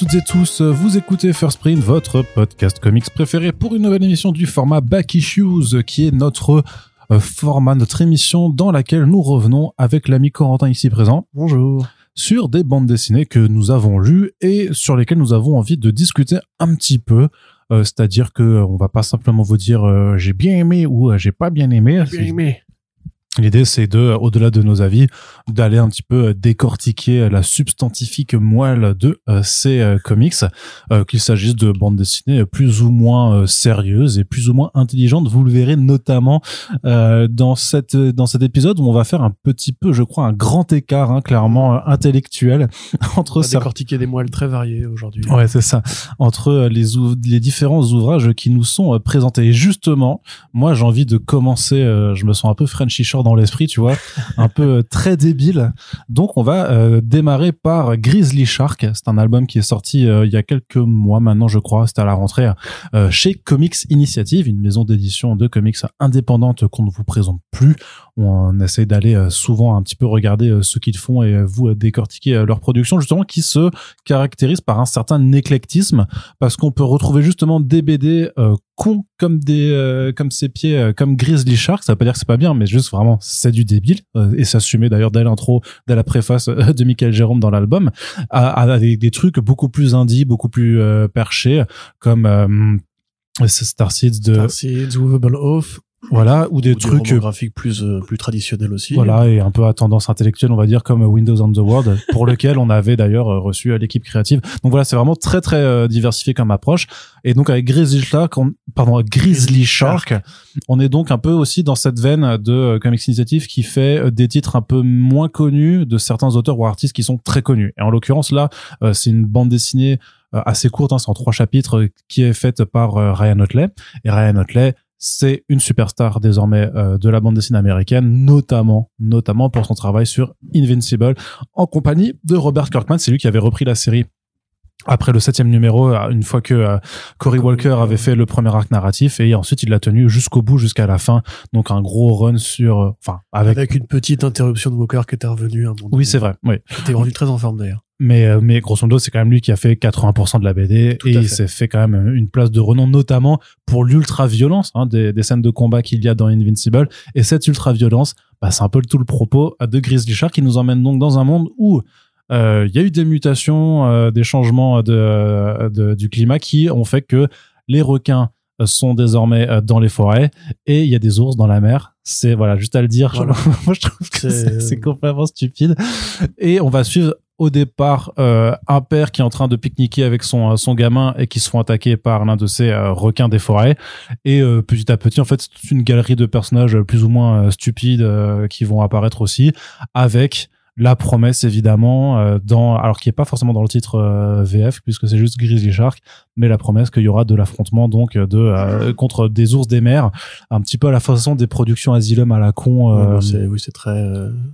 Toutes et tous, vous écoutez First Print, votre podcast comics préféré pour une nouvelle émission du format Back Issues, qui est notre euh, format, notre émission dans laquelle nous revenons avec l'ami Corentin ici présent. Bonjour. Sur des bandes dessinées que nous avons lues et sur lesquelles nous avons envie de discuter un petit peu. Euh, C'est-à-dire que euh, on va pas simplement vous dire euh, j'ai bien aimé ou euh, j'ai pas bien aimé. Bien aimé. L'idée, c'est de, euh, au-delà de nos avis, d'aller un petit peu euh, décortiquer la substantifique moelle de euh, ces euh, comics, euh, qu'il s'agisse de bandes dessinées plus ou moins euh, sérieuses et plus ou moins intelligentes. Vous le verrez notamment euh, dans cette dans cet épisode où on va faire un petit peu, je crois, un grand écart, hein, clairement euh, intellectuel On entre va ça. décortiquer des moelles très variées aujourd'hui. Ouais, c'est ça. Entre euh, les, différents ouvrages qui nous sont euh, présentés. Et justement, moi, j'ai envie de commencer. euh, je me sens un peu Frenchy Dans l'esprit, tu vois, un peu euh, très débile. Donc, on va euh, démarrer par Grizzly Shark. C'est un album qui est sorti euh, il y a quelques mois maintenant, je crois. C'était à la rentrée chez Comics Initiative, une maison d'édition de comics indépendante qu'on ne vous présente plus. On essaie d'aller euh, souvent un petit peu regarder euh, ce qu'ils font et euh, vous décortiquer leur production, justement, qui se caractérise par un certain éclectisme. Parce qu'on peut retrouver justement des BD cons comme des comme ses pieds comme Grizzly Shark. Ça veut pas dire que c'est pas bien mais juste vraiment c'est du débile. Et ça s'assumait d'ailleurs dès l'intro dès la préface de Michael Jérôme dans l'album avec des trucs beaucoup plus indie beaucoup plus perchés comme euh, Starseeds de Oath, voilà ou des ou trucs romans graphiques plus euh, plus traditionnels aussi. voilà, et un peu à tendance intellectuelle, on va dire, comme Windows on the World, pour lequel on avait d'ailleurs euh, reçu euh, l'équipe créative. Donc voilà, c'est vraiment très très euh, diversifié comme approche. Et donc avec Grizzly Shark, on- pardon, Grizzly Shark, on est donc un peu aussi dans cette veine de euh, Comics Initiative qui fait euh, des titres un peu moins connus de certains auteurs ou artistes qui sont très connus. Et en l'occurrence là, euh, c'est une bande dessinée euh, assez courte, hein, c'est en trois chapitres, euh, qui est faite par euh, Ryan Otley. Et Ryan Otley, c'est une superstar désormais euh, de la bande dessinée américaine, notamment, notamment pour son travail sur Invincible, en compagnie de Robert Kirkman. C'est lui qui avait repris la série après le septième numéro, euh, une fois que euh, Cory Walker avait fait le premier arc narratif, et ensuite il l'a tenu jusqu'au bout, jusqu'à la fin. Donc un gros run sur, euh, enfin, avec. Avec une petite interruption de Walker qui était revenu un moment Oui, c'est vrai. Oui. Qui était revenu très en forme d'ailleurs. Mais, mais grosso modo, c'est quand même lui qui a fait 80% de la BD Tout et il s'est fait quand même une place de renom, notamment pour l'ultra-violence hein, des, des scènes de combat qu'il y a dans Invincible. Et cette ultra-violence, bah, c'est un peu tout le propos de Grizzly Shark qui nous emmène donc dans un monde où euh, il y a eu des mutations, euh, des changements de, de- du climat qui ont fait que les requins euh, sont désormais euh, dans les forêts et il y a des ours dans la mer. C'est voilà, juste à le dire. Voilà. Moi, je trouve que C'est- complètement stupide. Et on va suivre au départ euh, un père qui est en train de pique-niquer avec son euh, son gamin et qui se font attaquer par l'un de ces euh, requins des forêts. Et euh, petit à petit, en fait, c'est une galerie de personnages plus ou moins euh, stupides euh, qui vont apparaître aussi, avec la promesse évidemment euh, dans alors qui est pas forcément dans le titre euh, VF puisque c'est juste Grizzly Shark mais la promesse qu'il y aura de l'affrontement donc de euh, contre des ours des mers un petit peu à la façon des productions Asylum à la con Ouais, bah, c'est- oui, c'est très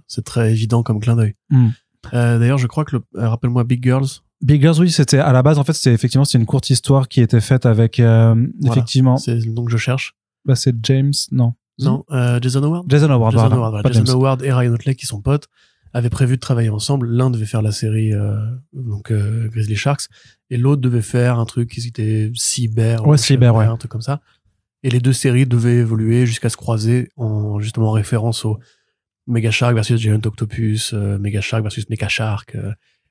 c'est très évident comme clin d'œil. Hmm. D'ailleurs, je crois que le, rappelle-moi Big Girls. Big Girls, oui, c'était à la base en fait, c'est effectivement c'est une courte histoire qui était faite avec Voilà. effectivement, C'est le nom que je cherche. bah, c'est James, non, Non, Jason Howard. Jason Howard, Jason voilà, Howard, voilà. pas Jason. Howard et Ryan Otley qui sont potes avaient prévu de travailler ensemble. L'un devait faire la série euh, donc euh, Grizzly Sharks et l'autre devait faire un truc qui était cyber, Ouais, ou cyber, ouais. un truc comme ça. Et les deux séries devaient évoluer jusqu'à se croiser en justement en référence au Mega Shark versus Giant Octopus, euh, Mega Shark versus Mecha Shark,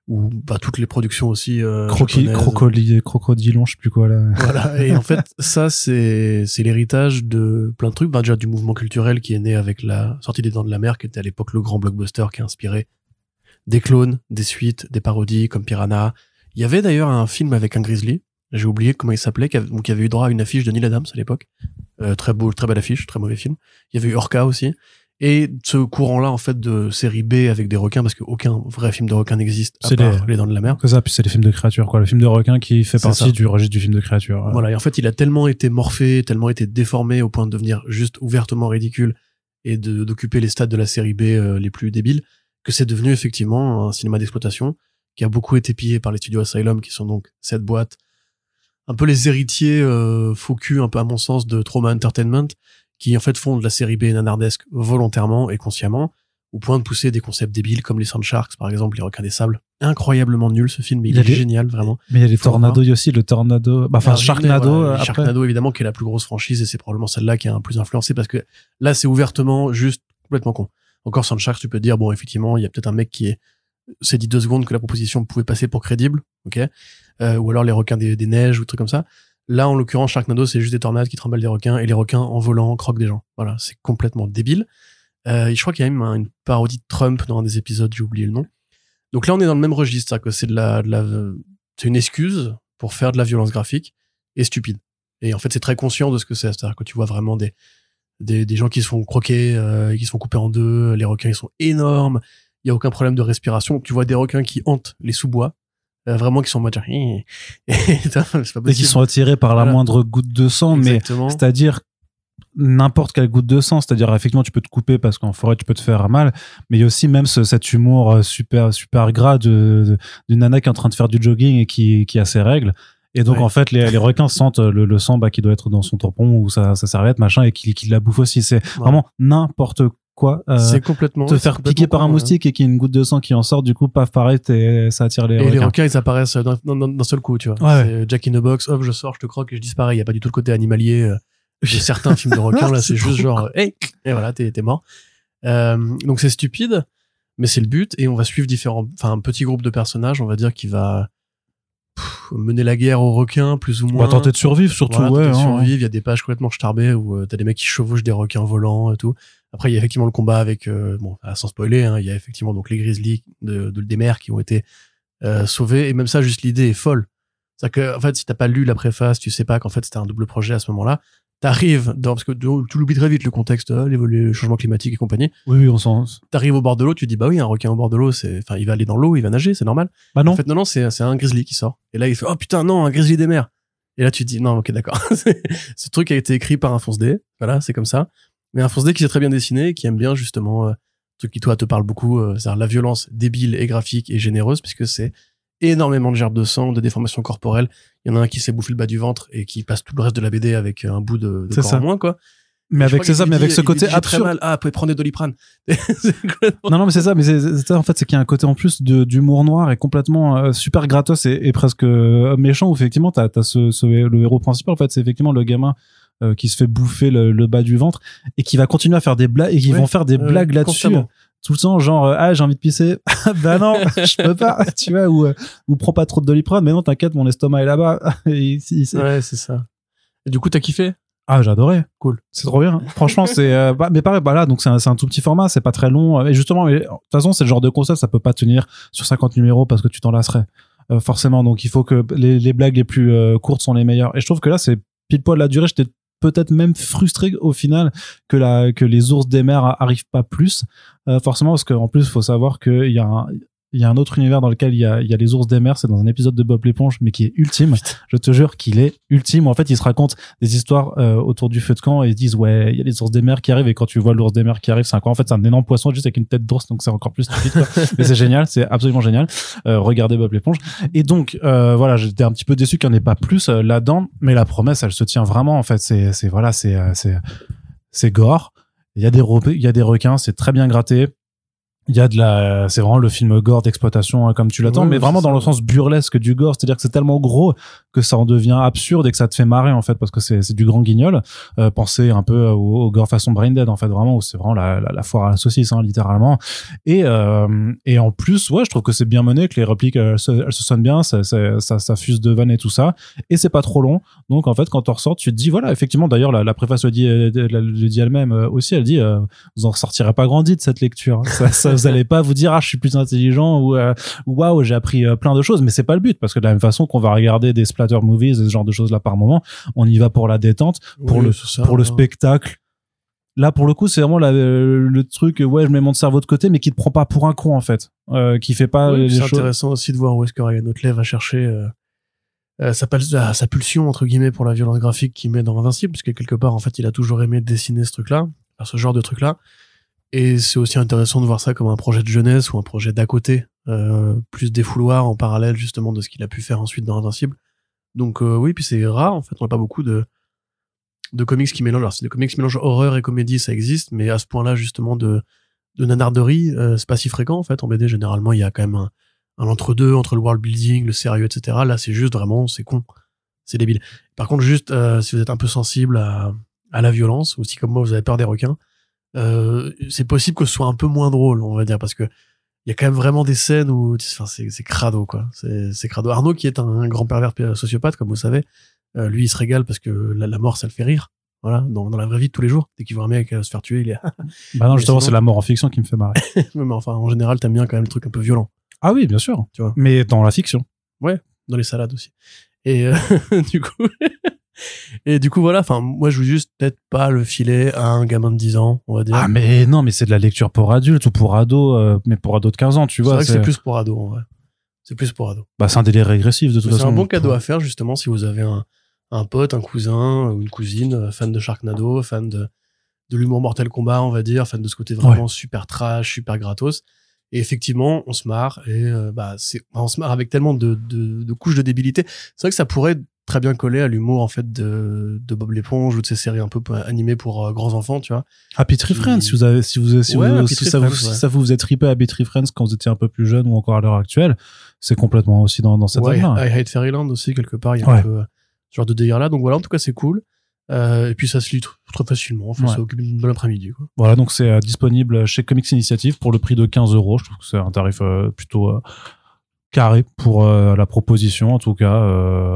ou bah, toutes les productions aussi. Euh, Croqui, japonaises. crocodile, crocodilon, je sais plus quoi là. Voilà. Et en fait, ça, c'est, c'est l'héritage de plein de trucs. Ben, déjà, du mouvement culturel qui est né avec la sortie des Dents de la Mer, qui était à l'époque le grand blockbuster qui a inspiré des clones, des suites, des parodies comme Piranha. Il y avait d'ailleurs un film avec un grizzly. J'ai oublié comment il s'appelait, qui avait, qui avait eu droit à une affiche de Neil Adams à l'époque. Euh, très beau, très belle affiche, très mauvais film. Il y avait eu Orca aussi. Et ce courant-là, en fait, de série B avec des requins, parce qu'aucun vrai film de requin n'existe à C'est part les- les Dents de la Mer. Que ça, puis c'est les films de créatures, quoi. Le film de requin qui fait C'est partie ça. du registre du film de créatures. Voilà, et en fait, il a tellement été morphé, tellement été déformé au point de devenir juste ouvertement ridicule et de d'occuper les stades de la série B euh, les plus débiles, que c'est devenu effectivement un cinéma d'exploitation qui a beaucoup été pillé par les studios Asylum, qui sont donc cette boîte, un peu les héritiers euh, faux cul, un peu à mon sens, de Trauma Entertainment, qui en fait font de la série B nanardesque volontairement et consciemment, au point de pousser des concepts débiles comme les Sand Sharks, par exemple, les requins des sables, incroyablement nul ce film, mais il, est des- génial vraiment. Mais il y a les tornados aussi, le tornado, bah, enfin Sharknado. voilà, après. Sharknado évidemment qui est la plus grosse franchise et c'est probablement celle-là qui a un plus influencé parce que là c'est ouvertement juste complètement con. Encore sans Shark, tu peux te dire bon effectivement il y a peut-être un mec qui est s'est dit deux secondes que la proposition pouvait passer pour crédible, ok, Euh, ou alors les requins des, des neiges ou trucs comme ça. Là en l'occurrence Sharknado c'est juste des tornades qui trimballent des requins et les requins en volant croquent des gens. Voilà c'est complètement débile. Euh, je crois qu'il y a même un- une parodie de Trump dans un des épisodes, j'ai oublié le nom. Donc là, on est dans le même registre, c'est de la, de c'est une excuse pour faire de la violence graphique et stupide. Et en fait, c'est très conscient de ce que c'est, c'est-à-dire que tu vois vraiment des, des, des gens qui se font croquer, euh, qui se font couper en deux, les requins ils sont énormes, il y a aucun problème de respiration, tu vois des requins qui hantent les sous-bois, vraiment qui sont en mode et c'est pas Et qui sont attirés par la Voilà. moindre goutte de sang, mais c'est-à-dire n'importe quelle goutte de sang, c'est-à-dire effectivement tu peux te couper parce qu'en forêt tu peux te faire mal, mais il y a aussi même ce, cet humour euh, super super gras de d'une nana qui est en train de faire du jogging et qui qui a ses règles. Et donc Ouais. en fait les, les requins sentent le, le sang bah, qui doit être dans son tampon ou sa, sa serviette machin et qui, qui la bouffe aussi. C'est vraiment n'importe quoi. Euh, c'est complètement. te faire complètement piquer par un moustique et qu'il y ait une goutte de sang qui en sort, du coup, paf, pareil, ça attire les Et les requins. requins, ils apparaissent d'un seul coup, tu vois. Ouais, C'est Jack in the Box, hop, je sors, je te croque et je disparais. Il y a pas du tout le côté animalier euh, de certains films de requins. Là, c'est juste genre, hey, et voilà, t'es mort. Euh, donc c'est stupide, mais c'est le but. Et on va suivre différents, enfin, un petit groupe de personnages, on va dire, qui va pff, mener la guerre aux requins, plus ou On moins. va tenter de survivre, surtout, Voilà, ouais. de hein, survivre. Il y a des pages complètement starbées où euh, t'as des mecs qui chevauchent des requins volants et tout. Après, il y a effectivement le combat avec, euh, bon, ah, sans spoiler, hein, il y a effectivement donc les grizzlies de, de- des mers qui ont été euh, sauvés. Et même ça, juste l'idée est folle. C'est que, en fait, si t'as pas lu la préface, tu sais pas qu'en fait c'était un double projet à ce moment-là. T'arrives dans, parce que tu l'oublies très vite le contexte, euh, les, changements climatiques et compagnie. Oui, oui, on s'en. T'arrives au bord de l'eau, tu dis bah oui, un requin au bord de l'eau, c'est, enfin, il va aller dans l'eau, il va nager, c'est normal. Bah non. En fait, non, non, c'est, c'est un grizzly qui sort. Et là, il fait, oh putain, non, un grizzly des mers. Et là, tu te dis, non, ok, d'accord. Ce truc a été écrit par un fonce D. Voilà, c'est comme ça. Mais un fonce D qui s'est très bien dessiné, qui aime bien, justement, euh, truc qui, toi, te parle beaucoup, euh, c'est-à-dire la violence débile et graphique et généreuse, puisque c'est énormément de gerbes de sang, de déformations corporelles. Il y en a un qui s'est bouffé le bas du ventre et qui passe tout le reste de la BD avec un bout de, de corps ça. en moins, quoi. Mais avec c'est ça, mais avec ce côté très absurde. mal. Ah, vous pouvez prendre des doliprane. Complètement- Non, non, mais c'est ça, mais c'est ça, en fait, c'est qu'il y a un côté en plus de- d'humour noir et complètement euh, super gratos et, et presque euh, méchant où effectivement t'as as ce, ce- le héros principal, en fait, c'est effectivement le gamin euh, qui se fait bouffer le, le bas du ventre et qui va continuer à faire des blagues et qui Ouais, vont faire des blagues là-dessus tout le temps, genre euh, ah j'ai envie de pisser, bah non, je peux pas, tu vois, ou euh, ou prends pas trop de doliprane, mais non t'inquiète, mon estomac est là-bas. Ouais, c'est ça. Et du coup, t'as kiffé? Ah, j'adorais. Cool. C'est trop bien. Franchement, c'est euh, bah, mais pareil, bah là, donc c'est un, un tout petit format, c'est pas très long. Et justement, de toute façon, c'est le genre de concept, ça peut pas tenir sur 50 numéros parce que tu t'en lasserais. Euh, forcément, donc il faut que les, les blagues les plus euh, courtes sont les meilleures. Et je trouve que là, c'est pile poil la durée. J'étais peut-être même frustré au final que la que les ours des mers arrivent pas plus. Euh, forcément, parce qu'en plus, faut savoir qu'il y a un il y a un autre univers dans lequel il y a, il y a les ours des mers, c'est dans un épisode de Bob l'éponge, mais qui est ultime. Je te jure qu'il est ultime. En fait, il se raconte des histoires euh, autour du feu de camp et ils se disent ouais, il y a les ours des mers qui arrivent et quand tu vois l'ours des mers qui arrive, c'est encore en fait c'est un énorme poisson juste avec une tête d'ours, donc c'est encore plus stupide. quoi. mais c'est génial, c'est absolument génial. Euh, regardez Bob l'éponge. Et donc euh, voilà, j'étais un petit peu déçu qu'il n'y en ait pas plus euh, là-dedans, mais la promesse, elle se tient vraiment. En fait, c'est c'est voilà, c'est euh, c'est gore. Il y a des il y a des requins, c'est très bien gratté. Il y a de la, c'est vraiment le film gore d'exploitation hein, comme tu l'attends, mais vraiment dans le sens burlesque du gore, c'est-à-dire que c'est tellement gros que ça en devient absurde et que ça te fait marrer en fait parce que c'est c'est du grand guignol. Euh, pensez un peu au, au gore façon Brain Dead en fait vraiment où c'est vraiment la, la, la foire à la saucisse hein, littéralement. Et euh, et en plus ouais je trouve que c'est bien mené que les répliques elles se, elles se sonnent bien, ça, ça ça ça fuse de vannes et tout ça et c'est pas trop long. Donc en fait quand on ressort tu te dis voilà effectivement d'ailleurs la, la préface le dit euh, le dit elle-même euh, aussi elle dit euh, vous en ressortirez pas grandi de cette lecture. Ça, ça vous allez pas vous dire ah je suis plus intelligent ou euh, ou, waouh j'ai appris euh, plein de choses mais c'est pas le but parce que de la même façon qu'on va regarder des splatter movies et ce genre de choses là par moment on y va pour la détente pour Oui, le- c'est ça, pour le hein. spectacle là pour le coup c'est vraiment la- le truc ouais je mets mon cerveau de côté mais qui te prend pas pour un con en fait euh, qui fait pas c'est intéressant aussi de voir où est-ce que Ryan Otley va chercher euh, euh, sa, ah, pulsion entre guillemets pour la violence graphique qu'il met dans Invincible, puisque quelque part en fait il a toujours aimé dessiner ce truc-là, enfin, ce genre de truc-là. Et c'est aussi intéressant de voir ça comme un projet de jeunesse ou un projet d'à côté, euh, plus défouloir en parallèle justement de ce qu'il a pu faire ensuite dans Invincible. Donc euh, oui, puis c'est rare en fait, on n'a pas beaucoup de de comics qui mélangent. Alors, si des comics qui mélangent horreur et comédie, ça existe, mais à ce point-là justement de de nanarderie, euh, c'est pas si fréquent en fait. En BD, généralement, il y a quand même un, un entre-deux entre le world building, le sérieux, etc. Là, c'est juste vraiment, c'est con. C'est débile. Par contre, juste, euh, si vous êtes un peu sensible à, à la violence, ou si comme moi, vous avez peur des requins, euh, c'est possible que ce soit un peu moins drôle, on va dire, parce que il y a quand même vraiment des scènes où, enfin, c'est, c'est crado, quoi. C'est, c'est crado. Arnaud, qui est un, grand pervers sociopathe, comme vous savez, euh, lui, il se régale parce que la, la, mort, ça le fait rire. Voilà, dans, dans la vraie vie de tous les jours. Dès qu'il voit un mec se faire tuer, il est. bah non, justement, c'est la mort en fiction qui me fait marrer. mais enfin, en général, t'aimes bien quand même le truc un peu violent. Ah oui, bien sûr. Tu vois. Mais dans la fiction. Ouais, dans les salades aussi. Et euh, du coup, et du coup voilà. Enfin, moi je veux juste peut-être pas le filer à un gamin de 10 ans, on va dire. Ah mais non, mais c'est de la lecture pour adultes ou pour ados, euh, mais pour ados de 15 ans, tu vois. C'est vrai que c'est plus pour ados, en vrai. C'est plus pour ados. Bah c'est un délire régressif de toute façon. C'est un bon cadeau à faire justement si vous avez un, un pote, un cousin ou une cousine euh, fan de Sharknado, fan de de l'humour Mortal Kombat, on va dire, fan de ce côté vraiment super trash, super gratos. Et effectivement, on se marre et euh, bah c'est on se marre avec tellement de, de, de couches de débilité. C'est vrai que ça pourrait très bien coller à l'humour en fait de, de Bob l'éponge ou de ces séries un peu animées pour euh, grands enfants, tu vois. Happy Tree Friends, si vous avez si vous si, vous, si ça, vous, ça vous êtes tripé à Happy Tree Friends quand vous étiez un peu plus jeune ou encore à l'heure actuelle, c'est complètement aussi dans dans cette ouais, I Hate Fairyland aussi quelque part, il y a un peu euh, ce genre de délire là. Donc voilà, en tout cas, c'est cool. Euh, et puis ça se lit très facilement, enfin, ouais. c'est de l'après-midi. Voilà, donc c'est euh, disponible chez Comics Initiative pour le prix de 15 euros. Je trouve que c'est un tarif euh, plutôt carré pour la proposition, en tout cas,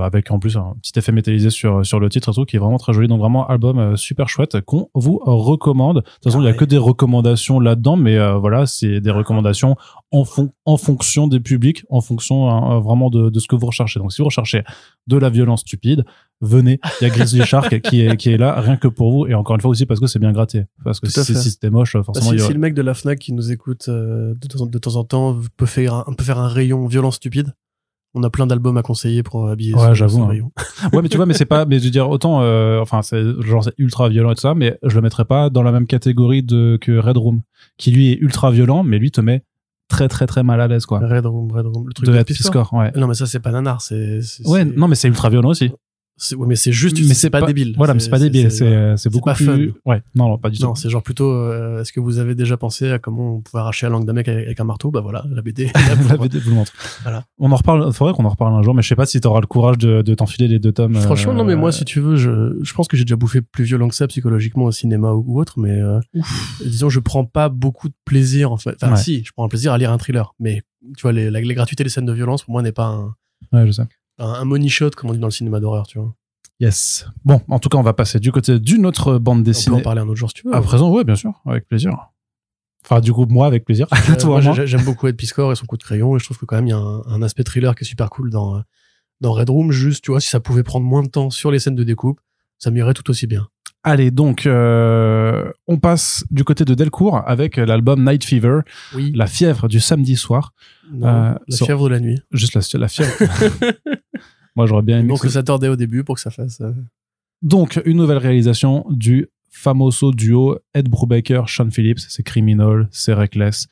avec en plus un petit effet métallisé sur sur le titre et tout, qui est vraiment très joli. Donc vraiment album super chouette qu'on vous recommande. De toute façon, il y a que des recommandations là-dedans, mais voilà, c'est des recommandations en, fon en fonction des publics, en fonction hein, vraiment de, de ce que vous recherchez. Donc si vous recherchez de la violence stupide, venez, il y a Grizzly Shark qui est qui est là rien que pour vous et encore une fois aussi parce que c'est bien gratté parce que si, si c'était moche forcément bah, si, si, le mec de la Fnac qui nous écoute euh, de, temps, de, temps en temps peut faire un, peut faire un rayon violent stupide on a plein d'albums à conseiller pour habiller ouais j'avoue hein. ouais mais tu vois mais c'est pas mais je veux dire autant euh, enfin c'est genre c'est ultra violent et tout ça mais je le mettrais pas dans la même catégorie de que Red Room qui lui est ultra violent mais lui te met très très très mal à l'aise quoi. Red Room, Red Room, le truc de, de Score, ouais. Non mais ça c'est pas nanar, c'est Ouais, non mais c'est ultra violent aussi ouais, mais c'est juste mais c'est pas, débile. voilà mais c'est pas débile c'est beaucoup pas plus fun. ouais non, non pas du non, tout. c'est genre plutôt euh, est-ce que vous avez déjà pensé à comment on pouvait arracher la langue d'un mec avec, un marteau? Bah voilà la BD la BD vous le montre. Voilà. On en reparle faudrait qu'on en reparle un jour mais je sais pas si t'auras le courage de, de t'enfiler les deux tomes franchement non mais moi euh, si tu veux je je pense que j'ai déjà bouffé plus violent que ça psychologiquement au cinéma ou, autre mais euh, disons je prends pas beaucoup de plaisir en fait. Enfin si je prends un plaisir à lire un thriller mais tu vois les, les gratuités des scènes de violence pour moi n'est pas un ouais je sais un, money shot comme on dit dans le cinéma d'horreur tu vois Yes. Bon, en tout cas, on va passer du côté d'une autre bande dessinée. On peut en parler un autre jour si tu veux. À présent, oui, bien sûr, avec plaisir. Enfin, du coup, moi, avec plaisir. Euh, J'aime beaucoup Ed Piscor et son coup de crayon, et je trouve que quand même, il y a un, un, aspect thriller qui est super cool dans, dans Red Room. Juste, tu vois, si ça pouvait prendre moins de temps sur les scènes de découpe, ça m'irait tout aussi bien. Allez, donc, euh, on passe du côté de Delcourt avec l'album Night Fever, oui. la fièvre du samedi soir. Non, euh, la fièvre de la nuit. Juste la, la fièvre. Moi, j'aurais bien aimé. Donc, ça tordait au début pour que ça fasse. Euh... Donc, une nouvelle réalisation du famoso duo Ed Brubaker, Sean Phillips. C'est Criminal, c'est Reckless,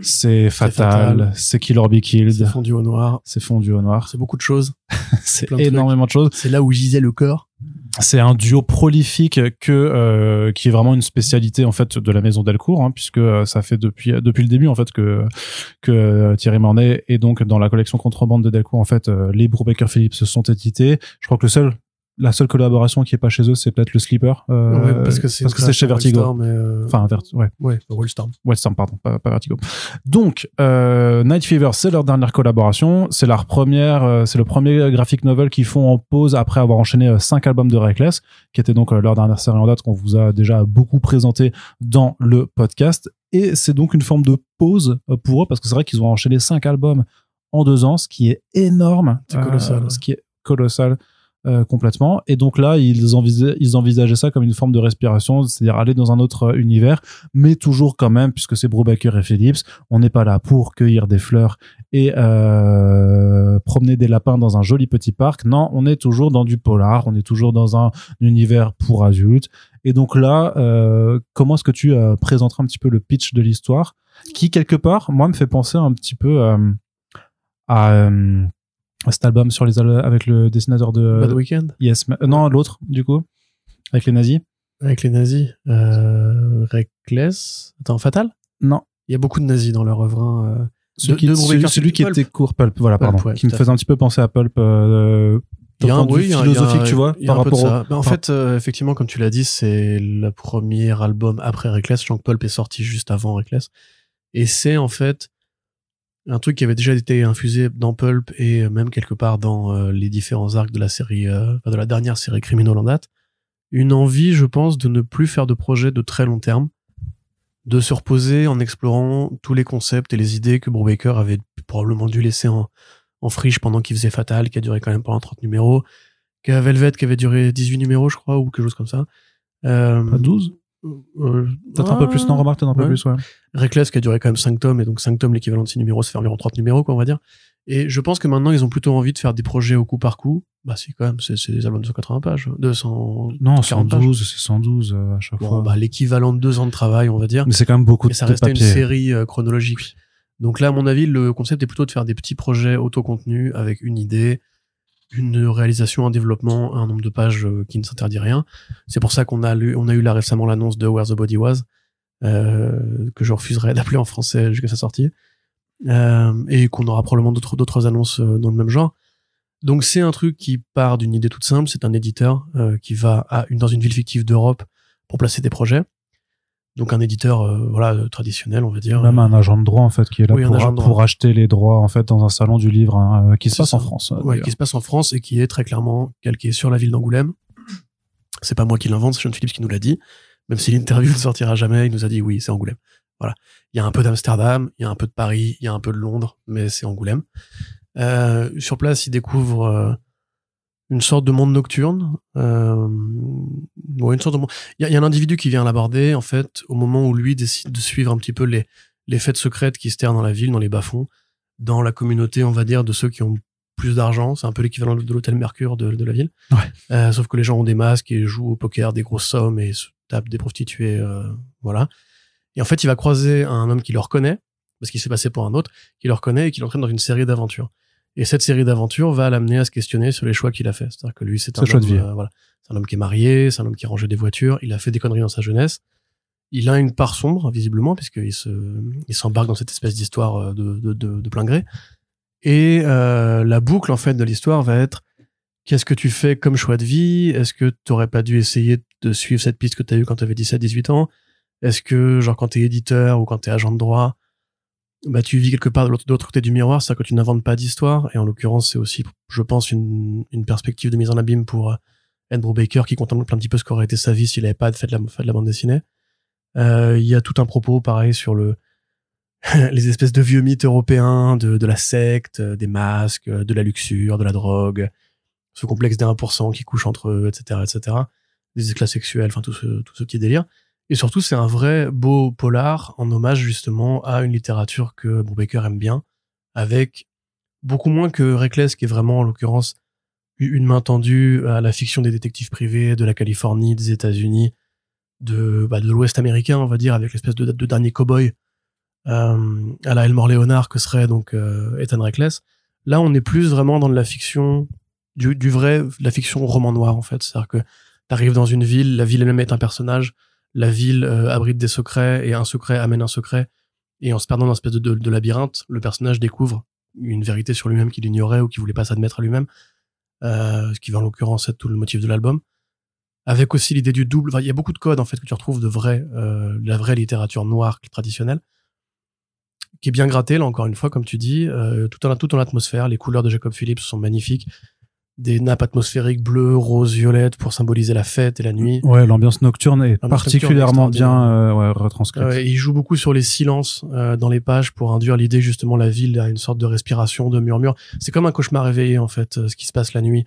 c'est Fatal, c'est Kill or Be Killed. C'est fondu au noir. C'est fondu au noir. C'est beaucoup de choses. c'est énormément de choses. C'est là où gisait le corps. C'est un duo prolifique que euh, qui est vraiment une spécialité en fait de la maison Delcourt, hein, puisque euh, ça fait depuis depuis le début en fait que que euh, Thierry Mornay est donc dans la collection contrebande de Delcourt en fait les Brubaker Phillips se sont édités. Je crois que le seul la seule collaboration qui est pas chez eux, c'est peut-être le Sleeper. Euh, ouais, parce que c'est chez Vertigo. Euh... Enfin, Vert ouais. Ouais. Wildstorm, pardon, pas, pas Vertigo. Donc, euh, Night Fever, c'est leur dernière collaboration. C'est leur première, euh, c'est le premier graphic novel qu'ils font en pause après avoir enchaîné cinq albums de Reckless, qui était donc leur dernière série en date qu'on vous a déjà beaucoup présenté dans le podcast. Et c'est donc une forme de pause pour eux parce que c'est vrai qu'ils ont enchaîné cinq albums en deux ans, ce qui est énorme. C'est colossal. ce qui est colossal. Euh, complètement. Et donc là, ils, ils envisageaient ça comme une forme de respiration, c'est-à-dire aller dans un autre univers, mais toujours quand même, puisque c'est Brubaker et Phillips, on n'est pas là pour cueillir des fleurs et euh, promener des lapins dans un joli petit parc. Non, on est toujours dans du polar, on est toujours dans un univers pour adultes. Et donc là, euh, comment est-ce que tu euh, présenteras un petit peu le pitch de l'histoire, qui quelque part, moi, me fait penser un petit peu euh, à cet album sur les avec le dessinateur de Bad Weekend Yes, euh, non l'autre du coup avec les nazis. Avec les nazis, euh, Reckless. Attends, Fatal? Non. Il y a beaucoup de nazis dans leur œuvre. Hein. Celui, De- qui, de celui, qui était court, Pulp, voilà, Pulp, pardon, ouais, qui me faisait un petit peu penser à Pulp, euh, Il y a un, a- philosophique, tu vois, par rapport au- ça. Bah, en fait, euh, effectivement, comme tu l'as dit, c'est le premier album après Reckless. Jean Pulp est sorti juste avant Reckless. Et c'est en fait un truc qui avait déjà été infusé dans Pulp et même quelque part dans euh, les différents arcs de la série, euh, de la dernière série Criminal en date. Une envie, je pense, de ne plus faire de projets de très long terme, de se reposer en explorant tous les concepts et les idées que Brubaker avait probablement dû laisser en, en friche pendant qu'il faisait Fatal, qui a duré quand même pendant 30 numéros, a Velvet qui avait duré 18 numéros, je crois, ou quelque chose comme ça. Euh, Pas 12 euh, Peut-être un peu plus, non, remarque, un peu ouais. plus, ouais. Reckless qui a duré quand même 5 tomes, et donc 5 tomes, l'équivalent de 6 numéros, ça fait environ 30 numéros, quoi, on va dire. Et je pense que maintenant, ils ont plutôt envie de faire des projets au coup par coup. Bah, si, quand même, c'est c'est des albums de 180 pages. 200. Non, 40 pages. 112, c'est 112 euh, à chaque Bon, fois. bah, l'équivalent de 2 ans de travail, on va dire. Mais c'est quand même beaucoup Et de ça restait une série euh, chronologique. Donc là, à mon avis, le concept est plutôt de faire des petits projets autocontenus avec une idée, une réalisation, un développement, un nombre de pages euh, qui ne s'interdit rien. C'est pour ça qu'on a, on a eu là récemment l'annonce de Where the Body Was, euh, que je refuserais d'appeler en français jusqu'à sa sortie, euh, et qu'on aura probablement d'autres d'autres annonces euh, dans le même genre. Donc c'est un truc qui part d'une idée toute simple. C'est un éditeur euh, qui va à une, dans une ville fictive d'Europe pour placer des projets. Donc un éditeur euh, voilà euh, traditionnel, on va dire. Même un agent de droit, en fait, qui est là Oui, pour, acheter les droits, en fait, dans un salon du livre hein, euh, qui se passe en. France. euh, Ouais, qui se passe en France et qui est très clairement calqué sur la ville d'Angoulême. C'est pas moi qui l'invente, c'est Sean Phillips qui nous l'a dit. Même si l'interview ne sortira jamais, il nous a dit oui, c'est Angoulême. Voilà. Il y a un peu d'Amsterdam, il y a un peu de Paris, il y a un peu de Londres, mais c'est Angoulême. Euh, sur place, il découvre euh, une sorte de monde nocturne. Euh, ouais, une sorte de monde. Il y, y a un individu qui vient l'aborder, en fait, au moment où lui décide de suivre un petit peu les, les fêtes secrètes qui se terrent dans la ville, dans les bas-fonds, dans la communauté, on va dire, de ceux qui ont plus d'argent. C'est un peu l'équivalent de l'hôtel Mercure de, de la ville. Ouais. Euh, sauf que les gens ont des masques et jouent au poker des grosses sommes et se tapent des prostituées. euh, voilà. Et en fait, il va croiser un homme qui le reconnaît, parce qu'il s'est passé pour un autre, qui le reconnaît et qui l'entraîne dans une série d'aventures. Et cette série d'aventures va l'amener à se questionner sur les choix qu'il a fait. C'est-à-dire que lui, c'est un homme, euh, voilà. C'est un homme qui est marié, c'est un homme qui rangeait des voitures, il a fait des conneries dans sa jeunesse. Il a une part sombre, visiblement, puisqu'il se, il s'embarque dans cette espèce d'histoire euh, de, de, de, de plein gré. Et euh, la boucle, en fait, de l'histoire va être qu'est-ce que tu fais comme choix de vie? Est-ce que t'aurais pas dû essayer de suivre cette piste que t'as eue quand t'avais 17, 18 ans? Est-ce que, genre, quand t'es éditeur ou quand t'es agent de droit, bah, tu vis quelque part de l'autre côté du miroir, c'est-à-dire que tu n'inventes pas d'histoire. Et en l'occurrence, c'est aussi, je pense, une, une perspective de mise en abîme pour euh, Ed Brubaker qui contemple un petit peu ce qu'aurait été sa vie s'il avait pas fait de la, fait de la bande dessinée. Euh, Il y a tout un propos pareil sur le les espèces de vieux mythes européens de, de la secte, des masques, de la luxure, de la drogue, ce complexe des 1% qui couche entre eux, etc., etc., des éclats sexuels, enfin tout ce, tout ce petit délire. Et surtout, c'est un vrai beau polar en hommage justement à une littérature que Brubaker aime bien, avec beaucoup moins que Reckless, qui est vraiment en l'occurrence une main tendue à la fiction des détectives privés de la Californie, des États-Unis, de, bah, l'Ouest américain, on va dire, avec l'espèce de, de dernier cow-boy euh, à la Elmore Leonard que serait donc euh, Ethan Reckless. Là, on est plus vraiment dans de la fiction, du, vrai, la fiction roman noir en fait. C'est-à-dire que t'arrives dans une ville, la ville elle-même est un personnage, la ville euh, abrite des secrets et un secret amène un secret. Et en se perdant dans une espèce de, labyrinthe, le personnage découvre une vérité sur lui-même qu'il ignorait ou qu'il voulait pas s'admettre à lui-même, euh, ce qui va en l'occurrence être tout le motif de l'album. Avec aussi l'idée du double. Il y a beaucoup de codes en fait que tu retrouves de vrai, euh, la vraie littérature noire traditionnelle qui est bien gratté là encore une fois comme tu dis tout en tout en atmosphère les couleurs de Jacob Phillips sont magnifiques des nappes atmosphériques bleues roses violettes pour symboliser la fête et la nuit. Ouais, l'ambiance nocturne est particulièrement nocturne bien euh, ouais, retranscrite. Il joue beaucoup sur les silences euh, dans les pages pour induire l'idée justement la ville a une sorte de respiration de murmure. C'est comme un cauchemar réveillé en fait euh, ce qui se passe la nuit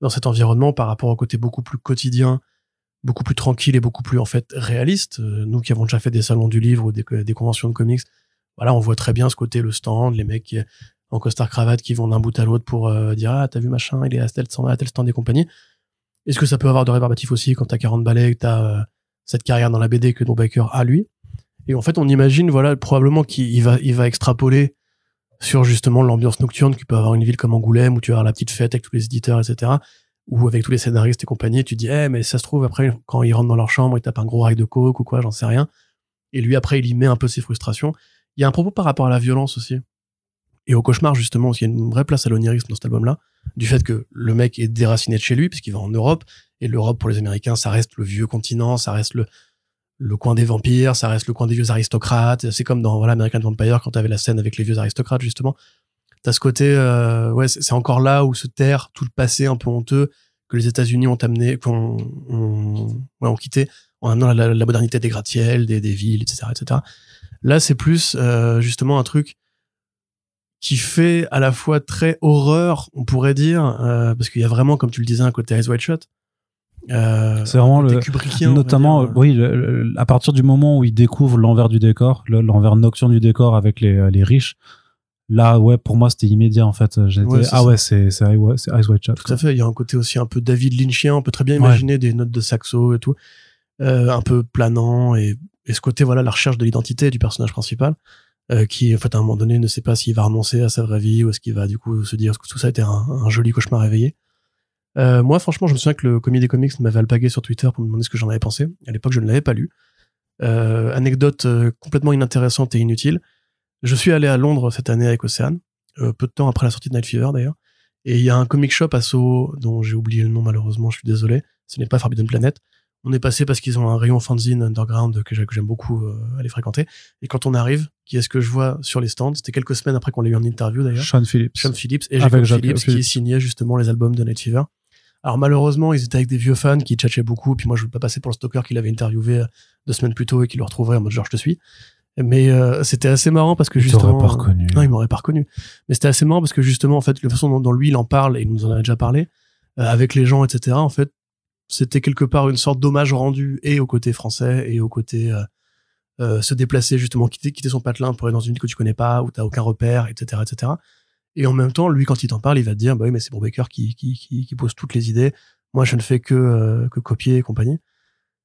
dans cet environnement par rapport au côté beaucoup plus quotidien beaucoup plus tranquille et beaucoup plus en fait réaliste. Nous qui avons déjà fait des salons du livre ou des, des conventions de comics voilà, on voit très bien ce côté, le stand, les mecs qui, en costard cravate qui vont d'un bout à l'autre pour euh, dire ah t'as vu machin, il est à tel stand, à tel stand et compagnie. Est-ce que ça peut avoir de rébarbatif aussi quand t'as 40 balais, que t'as euh, cette carrière dans la BD que Don Baker a lui? Et en fait, on imagine voilà probablement qu'il il va il va extrapoler sur justement l'ambiance nocturne qu'il peut avoir une ville comme Angoulême où tu avoir la petite fête avec tous les éditeurs, etc. Ou avec tous les scénaristes et compagnie, tu dis eh mais ça se trouve après quand ils rentrent dans leur chambre, ils tapent un gros rail de coke ou quoi, j'en sais rien. Et lui après il y met un peu ses frustrations. Il y a un propos par rapport à la violence aussi. Et au cauchemar justement parce qu'il y a une vraie place à l'onirisme dans cet album-là, du fait que le mec est déraciné de chez lui puisqu'il va en Europe et l'Europe pour les Américains ça reste le vieux continent, ça reste le le coin des vampires, ça reste le coin des vieux aristocrates. C'est comme dans voilà American Vampire quand t'avais la scène avec les vieux aristocrates justement. T'as ce côté euh, ouais c'est encore là où se terre tout le passé un peu honteux que les États-Unis ont amené, qu'on ouais, ont quitté en amenant la, modernité des gratte-ciels, des, des villes, etc., etc. Là, c'est plus euh, justement un truc qui fait à la fois très horreur, on pourrait dire, euh, parce qu'il y a vraiment, comme tu le disais, un côté Eyes Wide Shut. Euh, c'est vraiment le, notamment, oui, à partir du moment où il découvre l'envers du décor, l'envers nocturne du décor avec les, les riches, là ouais pour moi c'était immédiat en fait. Ah ouais c'est c'est Eyes Wide Shut tout à fait il y a un côté aussi un peu David Lynchien on peut très bien imaginer des notes de saxo et tout euh, un peu planant et, et, ce côté voilà la recherche de l'identité du personnage principal euh, qui en fait à un moment donné ne sait pas s'il va renoncer à sa vraie vie ou est-ce qu'il va du coup se dire que tout ça était un, un joli cauchemar réveillé euh, moi franchement je me souviens que le comité des comics m'avait alpagué sur Twitter pour me demander ce que j'en avais pensé à l'époque je ne l'avais pas lu euh, anecdote complètement inintéressante et inutile je suis allé à Londres cette année avec Océane, peu de temps après la sortie de Night Fever d'ailleurs. Et il y a un comic shop à Soho dont j'ai oublié le nom malheureusement, je suis désolé. Ce n'est pas Forbidden Planet. On est passé parce qu'ils ont un rayon fanzine underground que j'aime beaucoup euh, aller fréquenter. Et quand on arrive, qui est-ce que je vois sur les stands? C'était quelques semaines après qu'on l'ait eu en interview d'ailleurs. Sean Phillips. Sean Phillips et Jacob Phillips, Phillips, qui signait justement les albums de Night Fever. Alors malheureusement, ils étaient avec des vieux fans qui tchatchaient beaucoup. Puis moi, je veux pas passer pour le stalker qu'il avait interviewé euh, deux semaines plus tôt et qui le retrouverait en mode genre je te suis. Mais euh, c'était assez marrant parce que il justement, pas reconnu. non, il m'aurait pas reconnu. Mais c'était assez marrant parce que justement, en fait, la façon dont, lui il en parle et il nous en a déjà parlé euh, avec les gens, etc. En fait, c'était quelque part une sorte d'hommage rendu et au côté français et au côté euh, euh, se déplacer justement, quitter, quitter son patelin pour aller dans une ville que tu connais pas où t'as aucun repère, etc., etc. Et en même temps, lui, quand il t'en parle, il va te dire, bah oui, mais c'est Brubaker qui, qui, qui, qui pose toutes les idées. Moi, je ne fais que, que copier et compagnie.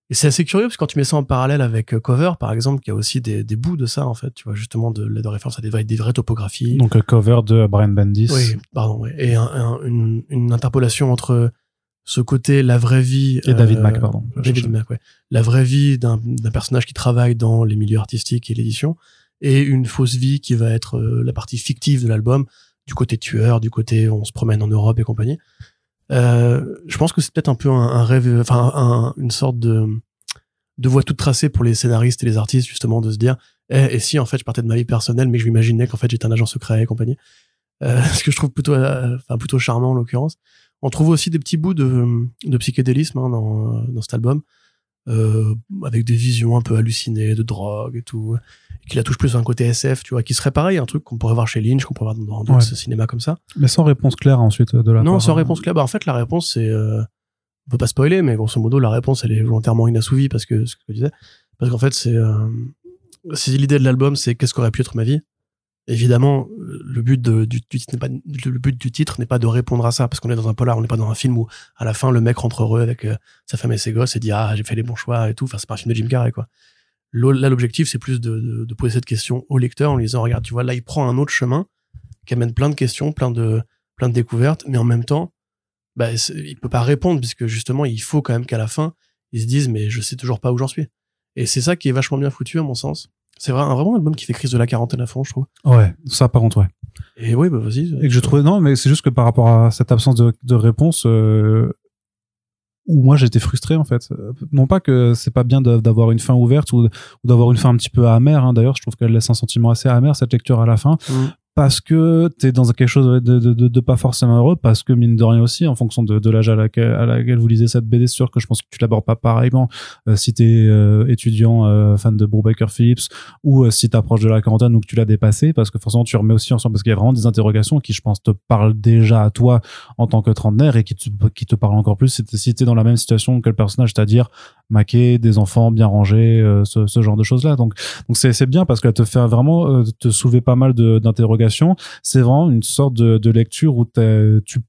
Et c'est assez curieux parce que quand tu mets ça en parallèle avec euh, Cover, par exemple, qui a aussi des, des bouts de ça, en fait, tu vois, justement, de, de référence à des vraies, des vraies topographies. Donc, Cover de Brian Bendis. Oui, pardon, oui. Et un, une, une interpolation entre ce côté, la vraie vie. Et David euh, Mack, pardon. David Mack, ouais. La vraie vie d'un personnage qui travaille dans les milieux artistiques et l'édition. Et une fausse vie qui va être euh, la partie fictive de l'album, du côté tueur, du côté on se promène en Europe et compagnie. Euh, je pense que c'est peut-être un peu un, un rêve, enfin un, une sorte de de voie toute tracée pour les scénaristes et les artistes justement de se dire eh, et si en fait je partais de ma vie personnelle mais je m'imaginais qu'en fait j'étais un agent secret et compagnie euh, ce que je trouve plutôt euh, enfin plutôt charmant en l'occurrence on trouve aussi des petits bouts de, de psychédélisme hein, dans, dans cet album euh, avec des visions un peu hallucinées de drogue et tout qui la touche plus un côté SF tu vois qui serait pareil un truc qu'on pourrait voir chez Lynch qu'on pourrait voir dans d'autres cinémas comme ça. Mais sans réponse claire ensuite de la non sans réponse claire. Bah en fait la réponse c'est euh, on peut pas spoiler mais grosso modo la réponse elle est volontairement inassouvie parce que ce que je disais. Parce qu'en fait c'est euh, c'est l'idée de l'album c'est qu'est-ce qu'aurait pu être ma vie évidemment le but du, titre n'est pas de répondre à ça parce qu'on est dans un polar on n'est pas dans un film où à la fin le mec rentre heureux avec euh, sa femme et ses gosses et dit ah j'ai fait les bons choix et tout. Enfin c'est pas un film de Jim Carrey quoi. Là l'objectif c'est plus de, poser cette question au lecteur en lui disant regarde tu vois là il prend un autre chemin qui amène plein de questions plein de plein de découvertes mais en même temps bah, il peut pas répondre puisque justement il faut quand même qu'à la fin ils se disent mais je sais toujours pas où j'en suis. Et c'est ça qui est vachement bien foutu à mon sens c'est vrai, vraiment un album qui fait crise de la quarantaine à fond, je trouve. Ouais, ça par contre, ouais. Et oui, bah vas-y. Et que je trouvais non, mais c'est juste que par rapport à cette absence de, de réponse, euh, où moi j'étais frustré en fait. Non pas que c'est pas bien d'avoir une fin ouverte ou, ou d'avoir une fin un petit peu amère. Hein. D'ailleurs, je trouve qu'elle laisse un sentiment assez amer cette lecture à la fin. Mm parce que t'es dans quelque chose de, de, pas forcément heureux, parce que mine de rien aussi, en fonction de, l'âge à laquelle, vous lisez cette BD, c'est sûr que je pense que tu l'abordes pas pareillement euh, si t'es euh, étudiant euh, fan de Brubaker Phillips ou euh, si t'approches de la quarantaine ou que tu l'as dépassé, parce que forcément tu remets aussi ensemble, parce qu'il y a vraiment des interrogations qui, je pense, te parlent déjà à toi en tant que trentenaire et qui te, qui te parlent encore plus si t'es dans la même situation que le personnage, c'est-à-dire maquer des enfants bien rangés, ce, genre de choses-là. Donc, donc c'est bien parce qu'elle te fait vraiment te soulever pas mal d'interrogations c'est vraiment une sorte de, de lecture où tu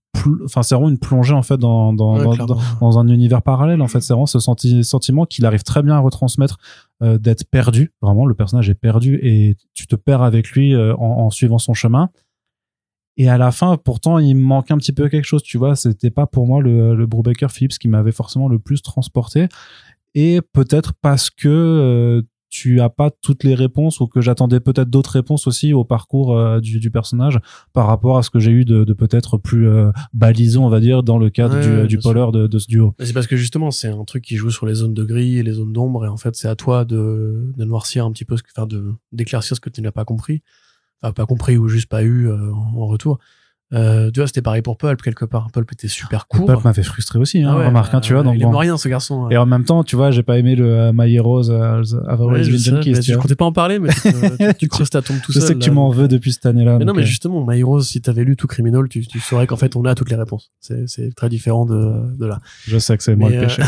enfin c'est vraiment une plongée en fait dans dans, dans, un univers parallèle en fait. C'est vraiment ce sentiment qu'il arrive très bien à retransmettre euh, d'être perdu. Vraiment le personnage est perdu et tu te perds avec lui euh, en, en, suivant son chemin. Et à la fin pourtant il me manque un petit peu quelque chose tu vois. C'était pas pour moi le, le Brubaker Phillips qui m'avait forcément le plus transporté. Et peut-être parce que euh, tu as pas toutes les réponses ou que j'attendais peut-être d'autres réponses aussi au parcours euh, du, du, personnage par rapport à ce que j'ai eu de, de peut-être plus euh, balisé, on va dire, dans le cadre du, du polar de, de, ce duo. C'est parce que justement, c'est un truc qui joue sur les zones de gris et les zones d'ombre, et en fait, c'est à toi de, de noircir un petit peu, ce que, enfin, de d'éclaircir ce que tu n'as pas compris, enfin, pas compris ou juste pas eu euh, en retour. Euh, tu vois, c'était pareil pour Pulp quelque part. Pulp était super court. Pulp m'a fait frustrer aussi, hein, ah ouais, remarque, hein, tu vois. Donc il bon. aime rien ce garçon. Et en même temps, tu vois, j'ai pas aimé le uh, My Heroes, I've Always Been. Je comptais pas en parler, mais tu, tu, tu creuses ta tombe tout je seul. Je sais que tu m'en veux depuis cette année-là. Mais non, mais justement, My Heroes, si t'avais lu tout Criminal, tu, tu saurais qu'en fait, on a toutes les réponses. C'est très différent de, de là. Je sais que c'est moi le péché.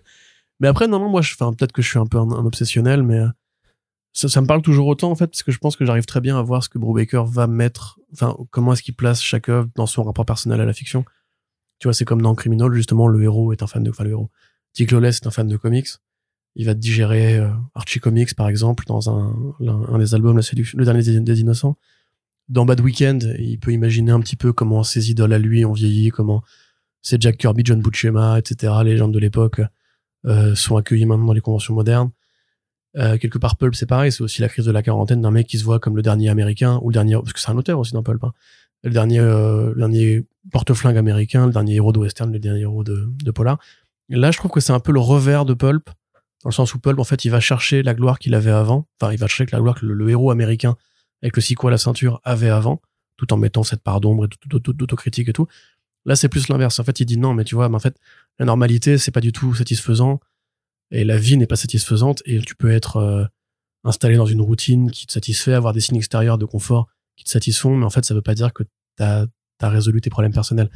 mais après, non, non, moi, je, enfin, peut-être que je suis un peu un, un obsessionnel, mais ça, ça, me parle toujours autant en fait parce que je pense que j'arrive très bien à voir ce que Brubaker va mettre enfin comment est-ce qu'il place chaque œuvre dans son rapport personnel à la fiction. Tu vois c'est comme dans Criminal justement le héros est un fan de enfin le héros. Dick Lawless est un fan de comics. Il va digérer euh, Archie Comics par exemple dans un, un, des albums la séduction le dernier des, innocents. Dans Bad Weekend il peut imaginer un petit peu comment ses idoles à lui ont vieilli comment c'est Jack Kirby John Buscema etc les gens de l'époque euh, sont accueillis maintenant dans les conventions modernes euh, quelque part, Pulp, c'est pareil, c'est aussi la crise de la quarantaine d'un mec qui se voit comme le dernier américain, ou le dernier, parce que c'est un auteur aussi dans Pulp, hein, le dernier, euh, dernier porte-flingue américain, le dernier héros de western, le dernier héros de, de polar. Là, je trouve que c'est un peu le revers de Pulp, dans le sens où Pulp, en fait, il va chercher la gloire qu'il avait avant, enfin, il va chercher la gloire que le, héros américain, avec le sicot à la ceinture, avait avant, tout en mettant cette part d'ombre et d'autocritique et tout. Là, c'est plus l'inverse. En fait, il dit non, mais tu vois, mais en fait, la normalité, c'est pas du tout satisfaisant et la vie n'est pas satisfaisante et tu peux être euh, installé dans une routine qui te satisfait, avoir des signes extérieurs de confort qui te satisfont, mais en fait, ça veut pas dire que t'as as résolu tes problèmes personnels.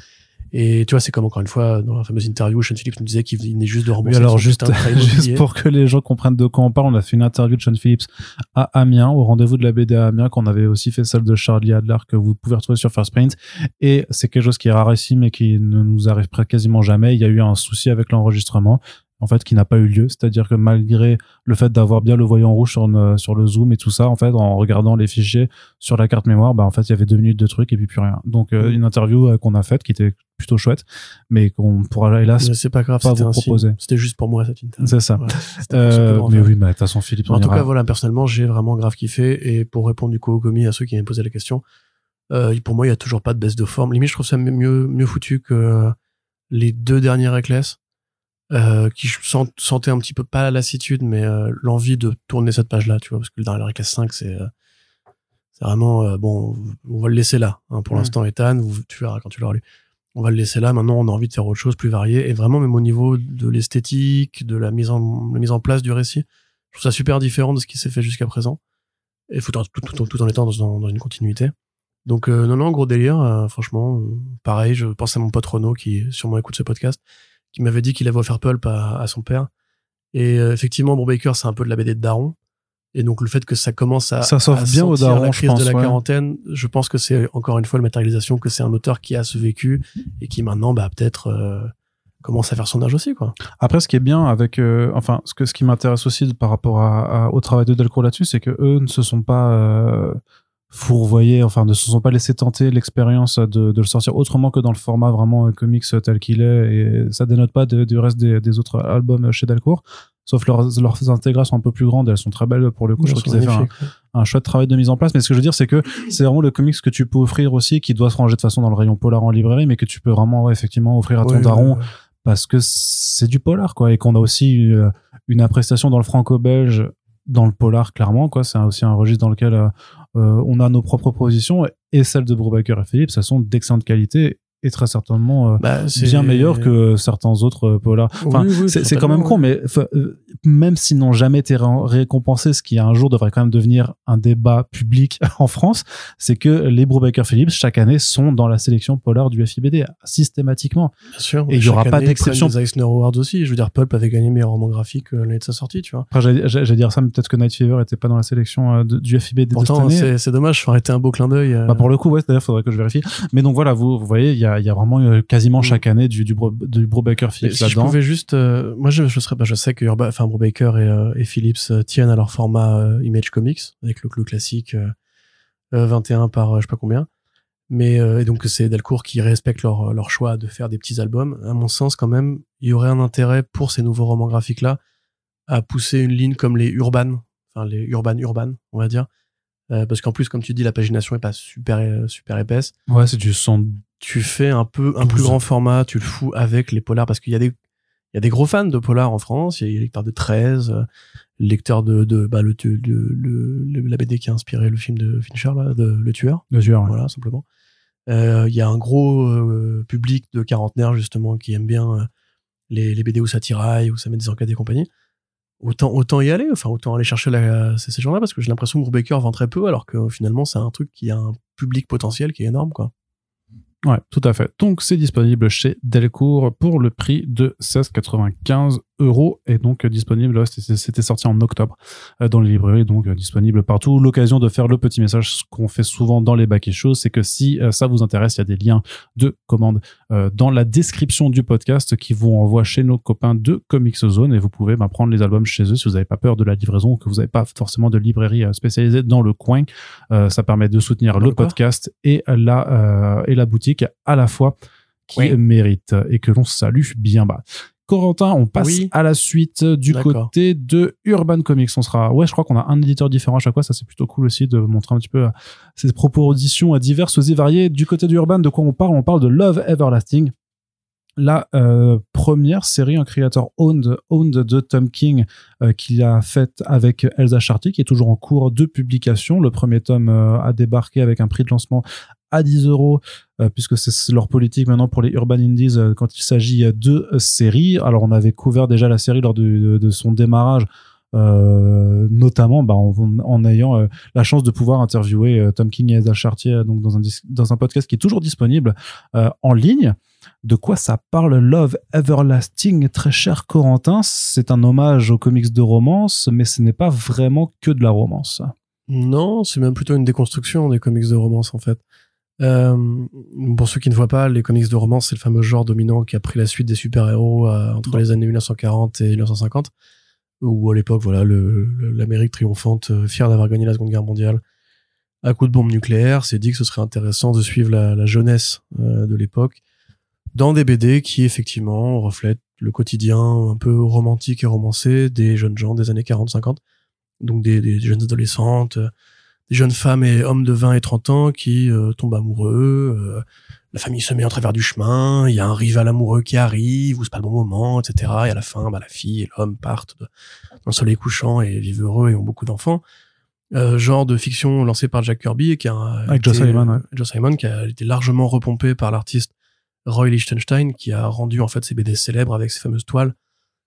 Et tu vois, c'est comme encore une fois, dans la fameuse interview, Sean Phillips nous disait qu'il venait juste de rembourser. Oui, alors juste, juste pour que les gens comprennent de quoi on parle, on a fait une interview de Sean Phillips à Amiens, au rendez-vous de la BD à Amiens, qu'on avait aussi fait celle de Charlie Adler, que vous pouvez retrouver sur First Print. Et c'est quelque chose qui est rarissime et qui ne nous arrive quasiment jamais. Il y a eu un souci avec l'enregistrement en fait qui n'a pas eu lieu. C'est-à-dire que malgré le fait d'avoir bien le voyant rouge sur, une, sur le zoom et tout ça en fait en regardant les fichiers sur la carte mémoire bah en fait il y avait deux minutes de truc et puis plus rien. Donc euh, une interview euh, qu'on a faite qui était plutôt chouette mais qu'on pourra hélas c'est pas grave pas vous proposer. C'était juste pour moi cette interview. C'est ça. Euh, mais oui mais de toute façon Philippe en tout cas voilà personnellement j'ai vraiment grave kiffé. Et pour répondre du coup au commis à ceux qui m'ont posé la question euh, pour moi il y a toujours pas de baisse de forme. Limite je trouve ça mieux mieux foutu que les deux dernières Reckless euh, qui sent, sentait un petit peu pas la lassitude, mais euh, l'envie de tourner cette page-là, tu vois, parce que dans la Recast 5, c'est euh, c'est vraiment euh, bon. On va le laisser là hein, pour l'instant, Ethan. Vous, tu verras quand tu l'auras lu. On va le laisser là. Maintenant, on a envie de faire autre chose, plus varié, et vraiment même au niveau de l'esthétique, de la mise en la mise en place du récit, je trouve ça super différent de ce qui s'est fait jusqu'à présent, et tout, tout, tout, tout, en étant dans, dans, une continuité. Donc non, non, gros délire. franchement, pareil. Je pense à mon pote Renaud qui sûrement écoute ce podcast qui m'avait dit qu'il avait offert Pulp à, à son père. Et euh, effectivement, Baker, c'est un peu de la BD de Daron. Et donc le fait que ça commence à, ça à bien au Daron, la crise pense, de la ouais. quarantaine, je pense que c'est encore une fois la matérialisation que c'est un auteur qui a ce vécu et qui maintenant bah peut-être euh, commence à faire son âge aussi quoi. Après ce qui est bien avec euh, enfin ce que ce qui m'intéresse aussi par rapport à, à, au travail de Delcourt là-dessus, c'est que eux ne se sont pas euh, fourvoyés, enfin ne se sont pas laissés tenter l'expérience de, de, le sortir autrement que dans le format vraiment comics tel qu'il est. Et ça dénote pas de, du reste des, des, autres albums chez Delcourt sauf leurs, leurs intégrations un peu plus grandes. Elles sont très belles pour le coup. Je trouve qu'ils avaient fait un, un, chouette travail de mise en place. Mais ce que je veux dire c'est que c'est vraiment le comics que tu peux offrir aussi qui doit se ranger de façon dans le rayon polar en librairie mais que tu peux vraiment ouais, effectivement offrir à ton Ouais, daron ouais, ouais. parce que c'est du polar quoi. Et qu'on a aussi une, une appréciation dans le franco-belge dans le polar clairement quoi. C'est aussi un registre dans lequel euh, euh, on a nos propres positions et celles de Brubaker et Philippe ça sont d'excellente qualité et très certainement euh, bah, bien meilleur que certains autres euh, polars. Enfin, oui, oui, c'est quand même con, mais euh, même s'ils n'ont jamais été ré récompensés, ce qui un jour devrait quand même devenir un débat public en France, c'est que les Brubaker Phillips chaque année sont dans la sélection polar du FIBD systématiquement. Bien sûr. Et il y aura pas d'exception. Des Eisner Awards aussi. Je veux dire, Pulp avait gagné meilleur roman graphique l'année de sa sortie, tu vois. J'allais dire ça, mais peut-être que Night Fever était pas dans la sélection de, du FIBD Pourtant, c'est dommage, ça aurait été un beau clin d'œil. Bah pour le coup, ouais, d'ailleurs, faudrait que je vérifie. Mais donc voilà, vous, vous voyez, il y a, y a vraiment euh, quasiment chaque année du, du, Bro, du Brubaker Phillips si là-dedans. je pouvais juste, euh, moi je, je serais, bah, je sais que Urba, enfin Brubaker et, euh, et Phillips euh, tiennent à leur format euh, Image Comics avec le clou classique 21 par je sais pas combien. Mais et donc c'est Delcourt qui respecte leur leur choix de faire des petits albums. À mon sens, quand même, il y aurait un intérêt pour ces nouveaux romans graphiques là à pousser une ligne comme les Urban, enfin les urban urban, on va dire. Euh, parce qu'en plus, comme tu dis, la pagination est pas super euh, super épaisse. Ouais, c'est du son. Tu fais un peu un plus grand format, tu le fous avec les polars parce qu'il y a des il y a des gros fans de polar en France. Il y a les lecteurs de 13, euh, lecteurs de, de bah, le, le, le, la BD qui a inspiré le film de Fincher, là, de Le Tueur. Le tueur, ouais. Voilà, simplement. Euh, Il y a un gros euh, public de quarantenaires, justement, qui aime bien les, les BD où ça tiraille, où ça met des enquêtes et compagnie. Autant, autant y aller, enfin, autant aller chercher ces gens-là, parce que j'ai l'impression que Brubaker vend très peu, alors que finalement, c'est un truc qui a un public potentiel qui est énorme, quoi. Ouais, tout à fait. Donc, c'est disponible chez Delcourt pour le prix de 16,95 euros et donc disponible, c'était sorti en octobre euh, dans les librairies, donc euh, disponible partout. L'occasion de faire le petit message ce qu'on fait souvent dans les bacs et choses, c'est que si euh, ça vous intéresse, il y a des liens de commande dans la description du podcast qui vous envoient chez nos copains de Comics Zone et vous pouvez bah, prendre les albums chez eux si vous n'avez pas peur de la livraison ou que vous n'avez pas forcément de librairie spécialisée dans le coin. Euh, ça permet de soutenir Dans le podcast et la, euh, et la boutique à la fois qui Oui. mérite et que l'on salue bien bas. Corentin, on passe Oui. à la suite du D'accord. côté de Urban Comics. On sera, ouais, je crois qu'on a un éditeur différent à chaque fois. Ça, c'est plutôt cool aussi de montrer un petit peu euh, ces propositions euh, diverses et variées. Du côté du Urban, de quoi on parle? On parle de Love Everlasting. La euh, première série, un créateur owned, owned de Tom King euh, qu'il a faite avec Elsa Charty, qui est toujours en cours de publication. Le premier tome euh, a débarqué avec un prix de lancement à 10 euros, euh, puisque c'est leur politique maintenant pour les Urban Indies euh, quand il s'agit euh, de séries. Alors on avait couvert déjà la série lors de, son démarrage, notamment bah, en, ayant la chance de pouvoir interviewer Tom King et Elsa Chartier donc dans un, dans un podcast qui est toujours disponible en ligne. De quoi ça parle Love Everlasting, très cher Corentin? C'est un hommage aux comics de romance, mais ce n'est pas vraiment que de la romance. Non, c'est même plutôt une déconstruction des comics de romance en fait. Euh, pour ceux qui ne voient pas, les comics de romance, c'est le fameux genre dominant qui a pris la suite des super-héros euh, entre les années 1940 et 1950, où à l'époque, voilà, l'Amérique triomphante, euh, fière d'avoir gagné la Seconde Guerre mondiale, à coup de bombe nucléaire, s'est dit que ce serait intéressant de suivre la, la jeunesse de l'époque dans des BD qui effectivement reflètent le quotidien un peu romantique et romancé des jeunes gens des années 40-50 donc des, des jeunes adolescentes, des jeunes femmes et hommes de 20 et 30 ans qui euh, tombent amoureux, euh, la famille se met en travers du chemin, il y a un rival amoureux qui arrive, ou c'est pas le bon moment, etc. Et à la fin, bah, la fille et l'homme partent dans le soleil couchant et vivent heureux et ont beaucoup d'enfants. Euh, genre de fiction lancé par Jack Kirby, qui a Avec Joe été- Simon, ouais. Joe Simon, qui a été largement repompé par l'artiste Roy Lichtenstein, qui a rendu en fait ses BD célèbres avec ses fameuses toiles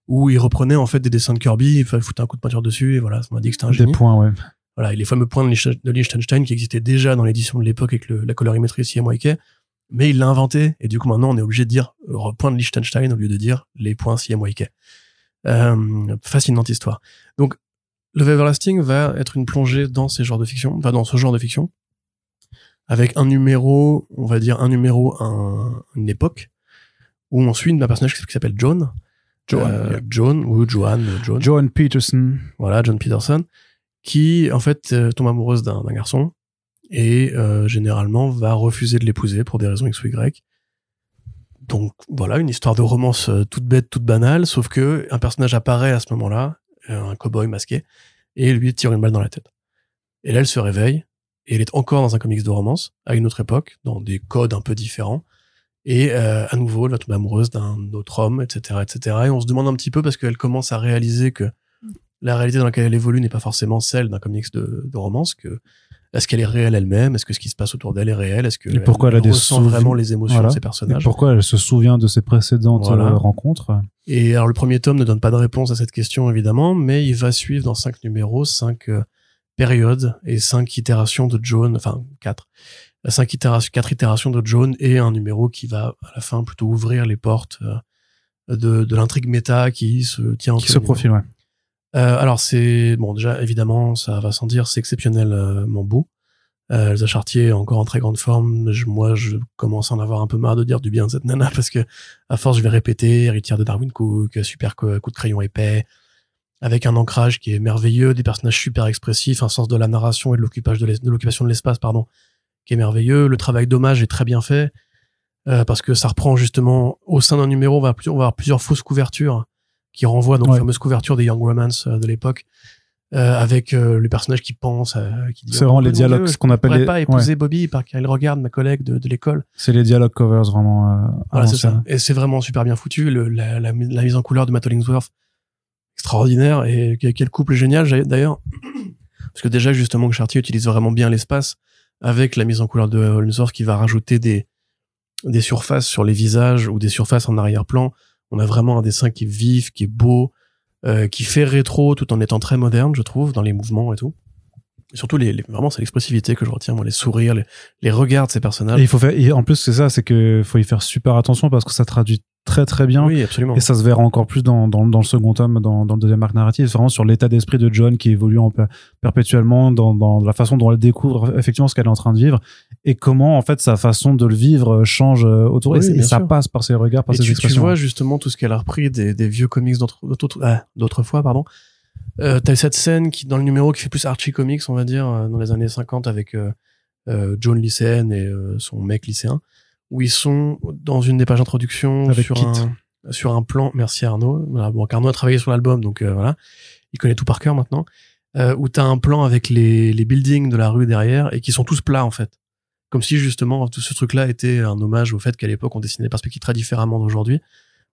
où il reprenait en fait des dessins de Kirby, il foutait un coup de peinture dessus et voilà, ça m'a dit que c'était un Des génie. points, ouais. Voilà, et les fameux points de Liechtenstein qui existaient déjà dans l'édition de l'époque avec le- la colorimétrie CMYK, mais il l'a inventé et du coup maintenant on est obligé de dire euh, point de Liechtenstein au lieu de dire les points CMYK. Euh, fascinante histoire. Donc Love Everlasting va être une plongée dans ces genres de fiction, enfin dans ce genre de fiction, avec un numéro, on va dire un numéro, un, une époque, où on suit un personnage qui s'appelle John. Joan, Euh, yeah. John, ou Joan, John. Joan Peterson. Voilà, John Peterson, qui en fait euh, tombe amoureuse d'un garçon et euh, généralement va refuser de l'épouser pour des raisons X ou Y. Donc voilà, une histoire de romance euh, toute bête, toute banale, sauf que un personnage apparaît à ce moment-là, euh, un cowboy masqué, et lui tire une balle dans la tête. Et là, elle se réveille, et elle est encore dans un comics de romance, à une autre époque, dans des codes un peu différents. Et euh, à nouveau, elle va tomber amoureuse d'un autre homme, etc., etc. Et on se demande un petit peu parce qu'elle commence à réaliser que la réalité dans laquelle elle évolue n'est pas forcément celle d'un comics de, de romance. Que est-ce qu'elle est réelle elle-même Est-ce que ce qui se passe autour d'elle est réel Est-ce que Et pourquoi elle ressent vraiment les émotions Voilà. de ses Et personnages pourquoi elle se souvient de ses précédentes Voilà. euh, rencontres Et alors le premier tome ne donne pas de réponse à cette question évidemment, mais il va suivre dans cinq numéros, cinq euh, périodes et cinq itérations de Joan, enfin quatre, cinq itérations, quatre itérations de Joan et un numéro qui va à la fin plutôt ouvrir les portes euh, de, de l'intrigue méta qui se tient qui se profile, ouais. Euh, alors c'est bon déjà évidemment ça va sans dire c'est exceptionnellement beau. Euh, Elsa Chartier encore en très grande forme. Moi je commence à en avoir un peu marre de dire du bien de cette nana parce que à force je vais répéter héritière de Darwin Cook, super co- coup de crayon épais, avec un ancrage qui est merveilleux, des personnages super expressifs, un sens de la narration et de l'occupation de l'espace pardon qui est merveilleux. Le travail d'hommage est très bien fait euh, parce que ça reprend justement au sein d'un numéro va, on va avoir plusieurs fausses couvertures qui renvoient donc Ouais. aux fameuses couvertures des Young Romance euh, de l'époque euh, avec euh, le personnage qui pense, euh, qui dit C'est vraiment Oh, les dialogues, Dieu, ce qu'on je appelle pourrais les- pas ouais. épouser Bobby parce qu'elle regarde ma collègue de, de l'école. C'est les dialogue covers vraiment. euh, Voilà, c'est ça. Et c'est vraiment super bien foutu. Le, la, la, la mise en couleur de Matt Hollingsworth, extraordinaire. Et que- quel couple génial, d'ailleurs. Parce que déjà, justement, que Chartier utilise vraiment bien l'espace avec la mise en couleur de Hollingsworth qui va rajouter des, des surfaces sur les visages ou des surfaces en arrière-plan. On a vraiment un dessin qui est vif, qui est beau, euh, qui fait rétro tout en étant très moderne, je trouve, dans les mouvements et tout. Surtout, les, les- vraiment, c'est l'expressivité que je retiens, moi, les sourires, les, les regards de ces personnages. Et il faut faire. et en plus, c'est ça, c'est que faut y faire super attention parce que ça traduit très très bien. oui, absolument. Et ça se verra encore plus dans, dans, dans le second tome, dans, dans le deuxième arc narratif, C'est vraiment sur l'état d'esprit de John qui évolue en per- perpétuellement, dans, dans la façon dont elle découvre effectivement ce qu'elle est en train de vivre, et comment en fait sa façon de le vivre change euh, autour. Oui, et, et ça passe par ses regards, par Et ses tu, tu expressions. vois justement tout ce qu'elle a repris des, des vieux comics ah, d'autrefois, pardon. Euh, T'as cette scène qui, dans le numéro qui fait plus Archie Comics, on va dire, euh, dans les années 50 avec euh, euh, John lycéenne et euh, son mec lycéen, où ils sont dans une des pages d'introduction sur Kit. un, sur un plan. Merci Arnaud. Voilà, bon, Arnaud a travaillé sur l'album, donc euh, voilà, il connaît tout par cœur maintenant. Euh, où t'as un plan avec les, les buildings de la rue derrière et qui sont tous plats en fait. Comme si justement tout ce truc-là était un hommage au fait qu'à l'époque on dessinait des perspectives très différemment d'aujourd'hui.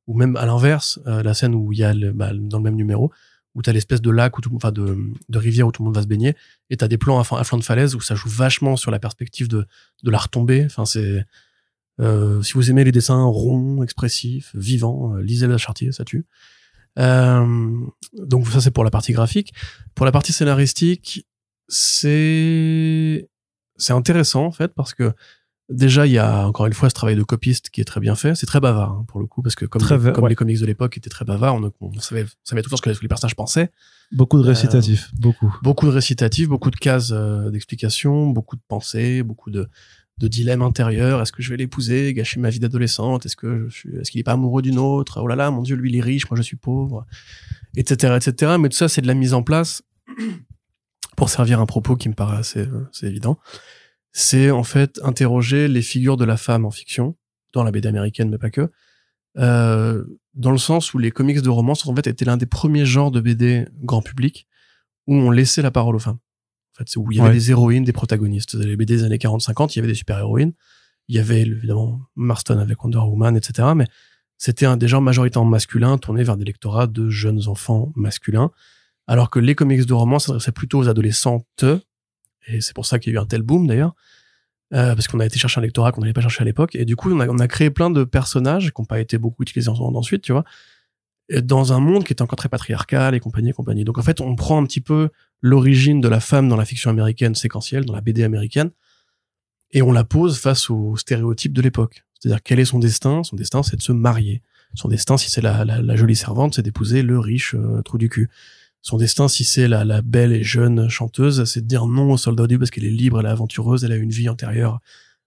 Ou même à l'inverse, euh, la scène où il y a le, bah, dans le même numéro, où t'as l'espèce de lac, où tout, enfin de, rivière où tout le monde va se baigner, et t'as des plans à flanc de falaise où ça joue vachement sur la perspective de, de la retombée. Enfin c'est euh, si vous aimez les dessins ronds, expressifs, vivants, euh, lisez la Chartier, ça tue. Euh, donc ça c'est pour la partie graphique. Pour la partie scénaristique, c'est c'est intéressant en fait parce que déjà il y a encore une fois ce travail de copiste qui est très bien fait. C'est très bavard hein, pour le coup parce que comme, les, va- comme ouais. les comics de l'époque étaient très bavards, on, on savait, on savait temps ce que les personnages pensaient. Beaucoup de récitatifs, beaucoup. Beaucoup de récitatifs, beaucoup de cases euh, d'explications, beaucoup de pensées, beaucoup de de dilemmes intérieurs. Est-ce que je vais l'épouser, gâcher ma vie d'adolescente? Est-ce que je suis, est-ce qu'il est pas amoureux d'une autre? Oh là là, mon Dieu, lui il est riche, moi je suis pauvre, etc., etc. Mais tout ça, c'est de la mise en place pour servir un propos qui me paraît assez, euh, c'est évident. C'est en fait interroger les figures de la femme en fiction, dans la BD américaine, mais pas que, euh, dans le sens où les comics de romance en fait étaient l'un des premiers genres de BD grand public où on laissait la parole aux femmes. En fait, c'est où il y avait Ouais. des héroïnes, des protagonistes. Les BD des années 40-50, il y avait des super-héroïnes. Il y avait évidemment Marston avec Wonder Woman, etc. Mais c'était un, des genres majoritairement masculins tournés vers des lectorats de jeunes enfants masculins. Alors que les comics de romance s'adressaient plutôt aux adolescentes. Et c'est pour ça qu'il y a eu un tel boom d'ailleurs. Euh, parce qu'on a été chercher un lectorat qu'on n'allait pas chercher à l'époque. Et du coup, on a, créé plein de personnages qui n'ont pas été beaucoup utilisés en- ensuite, tu vois. Dans un monde qui était encore très patriarcal et compagnie et compagnie. Donc en fait, on prend un petit peu l'origine de la femme dans la fiction américaine séquentielle, dans la BD américaine, et on la pose face aux stéréotypes de l'époque. C'est-à-dire quel est son destin? Son destin, c'est de se marier. Son destin, si c'est la jolie servante, c'est d'épouser le riche euh, trou du cul. Son destin, si c'est la, la belle et jeune chanteuse, c'est de dire non au soldat début parce qu'elle est libre, elle est aventureuse, elle a une vie antérieure,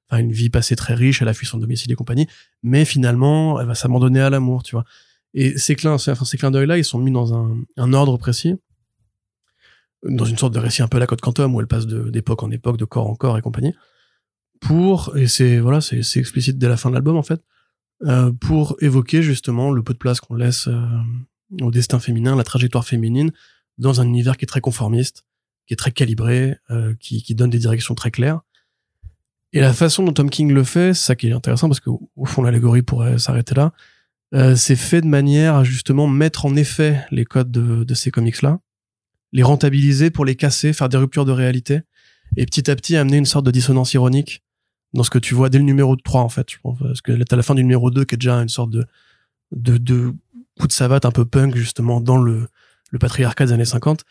enfin une vie passée très riche, elle a fui son domicile et compagnie, mais finalement, elle va s'abandonner à l'amour, tu vois. Et ces clins, enfin, ces clins d'œil-là, ils sont mis dans un, un ordre précis, dans une sorte de récit un peu à la Côte Quantum, où elle passe d'époque en époque, de corps en corps et compagnie, pour, et c'est, voilà, c'est explicite dès la fin de l'album, en fait, euh, pour évoquer justement le peu de place qu'on laisse euh, au destin féminin, la trajectoire féminine, dans un univers qui est très conformiste, qui est très calibré, euh, qui, qui donne des directions très claires. Et la façon dont Tom King le fait, c'est ça qui est intéressant, parce qu'au au fond, l'allégorie pourrait s'arrêter là, euh, c'est fait de manière à justement mettre en effet les codes de, de ces comics-là, les rentabiliser pour les casser, faire des ruptures de réalité, et petit à petit amener une sorte de dissonance ironique dans ce que tu vois dès le numéro 3, en fait. Je pense, parce que t'as la fin du numéro 2 qui est déjà une sorte de, de, de coup de savate un peu punk, justement, dans le, le patriarcat des années 50.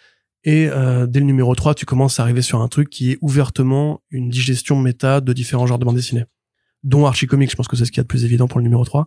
Et euh, dès le numéro 3, tu commences à arriver sur un truc qui est ouvertement une digestion méta de différents genres de bandes dessinées, dont Archie Comics, je pense que c'est ce qu'il y a de plus évident pour le numéro 3.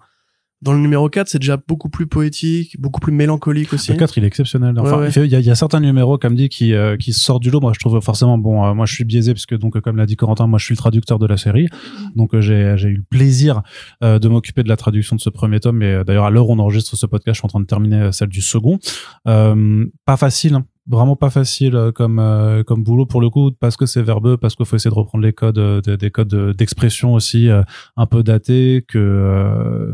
Dans le numéro 4, c'est déjà beaucoup plus poétique, beaucoup plus mélancolique aussi. Le 4, il est exceptionnel. Enfin, Ouais, ouais. il fait- il y, a, il y a certains numéros, comme dit, qui, euh, qui sortent du lot. Moi, je trouve forcément, bon, euh, moi, je suis biaisé, puisque, donc, euh, comme l'a dit Corentin, moi, je suis le traducteur de la série. Donc, euh, j'ai j'ai eu le plaisir de m'occuper de la traduction de ce premier tome. Et d'ailleurs, à l'heure où on enregistre ce podcast, je suis en train de terminer celle du second. Pas facile, hein. Vraiment pas facile comme euh, comme boulot pour le coup parce que c'est verbeux parce qu'il faut essayer de reprendre les codes euh, des- des codes d'expression aussi euh, un peu datés que euh,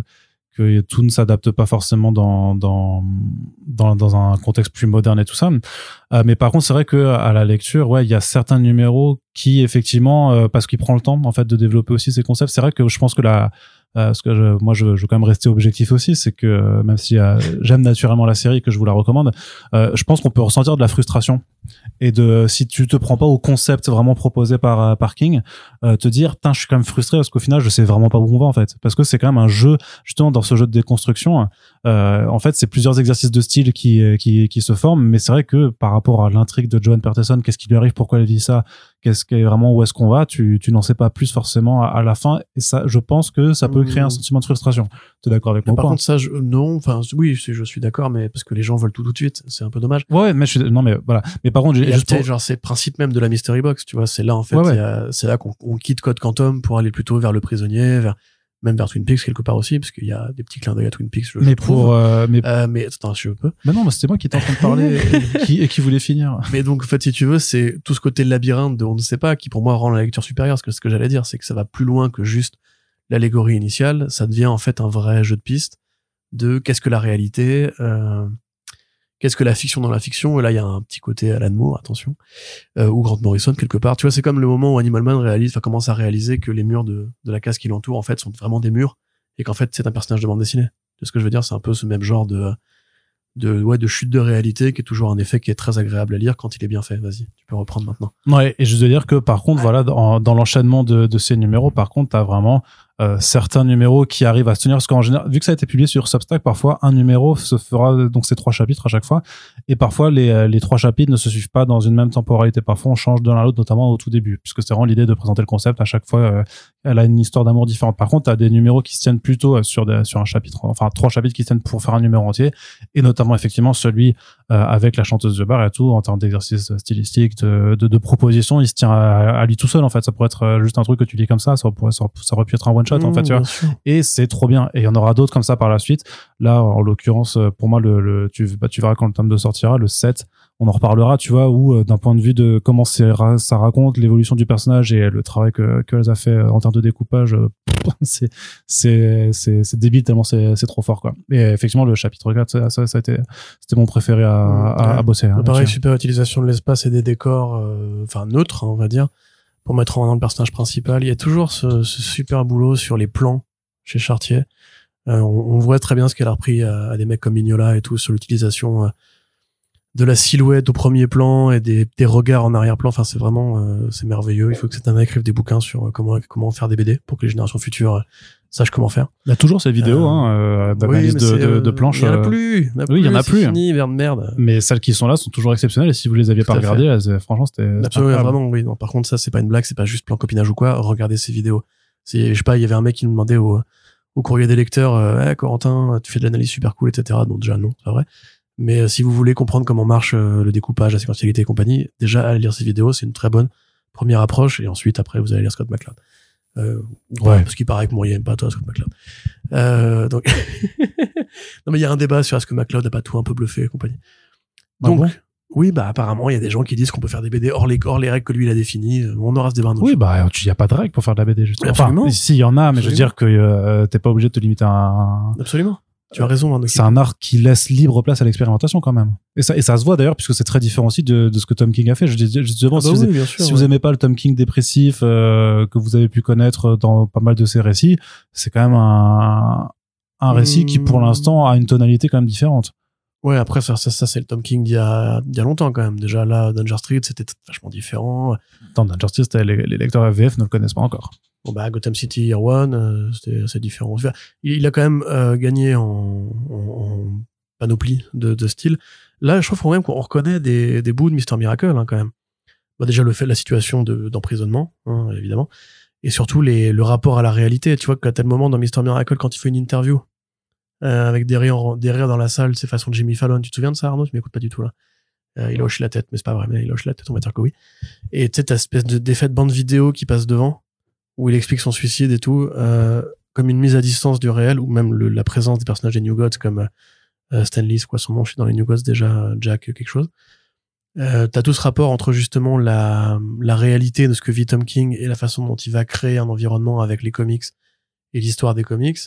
tout ne s'adapte pas forcément dans, dans, dans, un contexte plus moderne et tout ça. Euh, mais par contre, c'est vrai que à la lecture, ouais, il y a certains numéros qui, effectivement, euh, parce qu'il prend le temps, en fait, de développer aussi ces concepts, c'est vrai que je pense que la, euh, ce que moi je, je veux quand même rester objectif aussi, c'est que euh, même si j'aime naturellement la série et que je vous la recommande, je pense qu'on peut ressentir de la frustration et de si tu te prends pas au concept vraiment proposé par par King, te dire putain je suis quand même frustré parce qu'au final je sais vraiment pas où on va en fait. Parce que c'est quand même un jeu justement dans ce jeu de déconstruction en fait c'est plusieurs exercices de style qui qui qui se forment mais c'est vrai que par rapport à l'intrigue de Joan Peterson qu'est-ce qui lui arrive pourquoi elle vit ça qu'est-ce est vraiment où est-ce qu'on va tu tu n'en sais pas plus forcément à, la fin. Et ça je pense que ça peut créer un mmh. sentiment de frustration tu es d'accord avec moi par contre ça je, non enfin oui je suis d'accord mais parce que les gens veulent tout tout de suite c'est un peu dommage. Ouais mais je suis, non mais voilà. Mais par contre j'ai juste genre c'est le principe même de la mystery box tu vois c'est là en fait c'est là qu'on quitte Code Quantum pour aller plutôt vers le prisonnier vers même vers Twin Peaks quelque part aussi parce qu'il y a des petits clins d'œil à Twin Peaks je, mais pour euh, mais euh, mais attends je peux. Mais non c'était moi qui étais en train de parler et, qui, et qui voulait finir. Mais donc en fait si tu veux c'est tout ce côté labyrinthe de on ne sait pas qui pour moi rend la lecture supérieure parce que ce que j'allais dire c'est que ça va plus loin que juste l'allégorie initiale ça devient en fait un vrai jeu de piste de qu'est-ce que la réalité euh, qu'est-ce que la fiction dans la fiction. Et là il y a un petit côté Alan Moore attention euh, ou Grant Morrison quelque part. Tu vois c'est comme le moment où Animal Man réalise enfin commence à réaliser que les murs de, de la case qui l'entoure en fait sont vraiment des murs et qu'en fait c'est un personnage de bande dessinée. C'est ce que je veux dire? C'est un peu ce même genre de de ouais de chute de réalité qui est toujours un effet qui est très agréable à lire quand il est bien fait. Vas-y tu peux reprendre maintenant. Ouais et je veux dire que par contre voilà dans, dans l'enchaînement de, de ces numéros par contre t'as vraiment euh, certains numéros qui arrivent à se tenir parce qu'en général vu que ça a été publié sur Substack parfois un numéro se fera donc c'est trois chapitres à chaque fois. Et parfois les, euh, les trois chapitres ne se suivent pas dans une même temporalité. Parfois on change de l'un à l'autre notamment au tout début puisque c'est vraiment l'idée de présenter le concept à chaque fois euh, elle a une histoire d'amour différente. Par contre tu as des numéros qui se tiennent plutôt sur des, sur un chapitre enfin trois chapitres qui se tiennent pour faire un numéro entier et notamment effectivement celui avec la chanteuse de bar et tout en termes d'exercice stylistique de, de, de propositions il se tient à, lui tout seul en fait ça pourrait être juste un truc que tu lis comme ça ça pourrait ça, aurait pu être un one en fait, tu vois. Et c'est trop bien. Et il y en aura d'autres comme ça par la suite. Là, en l'occurrence, euh, pour moi, le, le tu, bah, tu verras quand le tome 2 sortira, le 7, on en reparlera, tu vois, où euh, d'un point de vue de comment ça raconte l'évolution du personnage et le travail que qu'elle a fait euh, en termes de découpage, c'est c'est c'est c'est débile tellement c'est c'est trop fort quoi. Et effectivement, le chapitre 4, ça, ça, ça a été c'était mon préféré à, à, à bosser. Hein, pareil, super utilisation de l'espace et des décors, enfin neutres, hein, on va dire pour mettre en avant le personnage principal. Il y a toujours ce, ce super boulot sur les plans chez Chartier. Euh, on, on, voit très bien ce qu'elle a repris à, à, des mecs comme Mignola et tout sur l'utilisation euh, de la silhouette au premier plan et des, des regards en arrière-plan. Enfin, c'est vraiment euh, c'est merveilleux. Il faut que cet homme écrive des bouquins sur comment comment faire des BD pour que les générations futures sache comment faire. Il y a toujours ces vidéos euh, hein, euh, d'analyse de, de, de, planches. Il y en a plus. oui, il y en a plus. Fini, merde, merde. Mais celles qui sont là sont toujours exceptionnelles. Et si vous les aviez pas regardées, franchement, c'était. Absolument, vraiment, oui. Non, par contre, ça, c'est pas une blague, c'est pas juste plan copinage ou quoi. Regardez ces vidéos. Si, je sais pas, il y avait un mec qui nous demandait au, au courrier des lecteurs, euh, Corentin, tu fais de l'analyse super cool, etc. Donc déjà, non, c'est pas vrai. Mais euh, si vous voulez comprendre comment marche le découpage, la séquentialité et compagnie, déjà, allez lire ces vidéos, c'est une très bonne première approche. Et ensuite, après, vous allez lire Scott McCloud. Euh, ouais. Parce qu'il paraît que moi, il aime pas toi, Scott McCloud. Euh, donc, non, mais il y a un débat sur est-ce que McCloud a pas tout un peu bluffé et compagnie. Ah donc, oui, bah apparemment, il y a des gens qui disent qu'on peut faire des BD hors les, hors les règles que lui il a définies. On aura ce débat. Oui, bah il y a pas de règles pour faire de la BD justement. Absolument. Enfin, si il y en a, mais je veux dire que euh, t'es pas obligé de te limiter à un. Absolument. Tu as raison. Hein, c'est un art qui laisse libre place à l'expérimentation quand même. Et ça, et ça se voit d'ailleurs puisque c'est très différent aussi de, de, ce que Tom King a fait. Je dis justement, ah bah si, vous, si vous aimez pas le Tom King dépressif euh, que vous avez pu connaître dans pas mal de ses récits, c'est quand même un, un récit qui pour mmh. l'instant a une tonalité quand même différente. Ouais, après ça, ça, ça c'est le Tom King d'il y a, il y a longtemps quand même. Déjà là, Danger Street, c'était vachement différent. Dans Danger Street, les, les lecteurs AVF ne le connaissent pas encore. Gotham City Year One, euh, c'était assez différent. Il, a quand même euh, gagné en, panoplie de, de style. Là, je trouve quand même qu'on reconnaît des, bouts de Mister Miracle hein, quand même. Bah, déjà le fait de la situation d'emprisonnement, hein, évidemment, et surtout le rapport à la réalité. Tu vois qu'à tel moment dans Mister Miracle, quand il fait une interview euh, avec des rires, dans la salle, c'est façon Jimmy Fallon. Tu te souviens de ça, Arnaud? Tu m'écoutes pas du tout là. Euh, il hoche la tête, mais c'est pas vrai, mais il hoche la tête, on va dire que oui. Et tu sais, t'as espèce de de bande vidéo qui passe devant où il explique son suicide et tout, euh, comme une mise à distance du réel, ou même la présence des personnages des New Gods comme euh, Stanley, quoi son nom, je suis dans les New Gods déjà, Jack, quelque chose. Euh, t'as tout ce rapport entre justement la, réalité de ce que vit Tom King et la façon dont il va créer un environnement avec les comics et l'histoire des comics.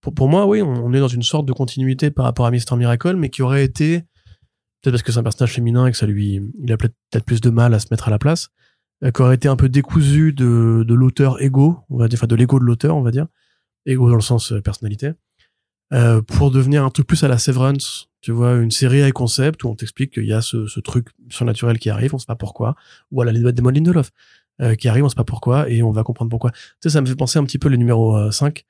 pour, pour moi, oui, on, on est dans une sorte de continuité par rapport à Mister Miracle, mais qui aurait été peut-être parce que c'est un personnage féminin et que ça lui, il a peut-être plus de mal à se mettre à la place, euh, qui aurait été un peu décousu de, de l'auteur ego, on va dire, enfin de l'ego de l'auteur, on va dire, ego dans le sens euh, personnalité, euh, pour devenir un truc plus à la Severance, tu vois, une série avec concept où on t'explique qu'il y a ce, ce truc surnaturel qui arrive, on sait pas pourquoi, ou à la des Lindelof, euh, qui arrive, on sait pas pourquoi, et on va comprendre pourquoi. Tu sais, ça me fait penser un petit peu le numéro euh, 5,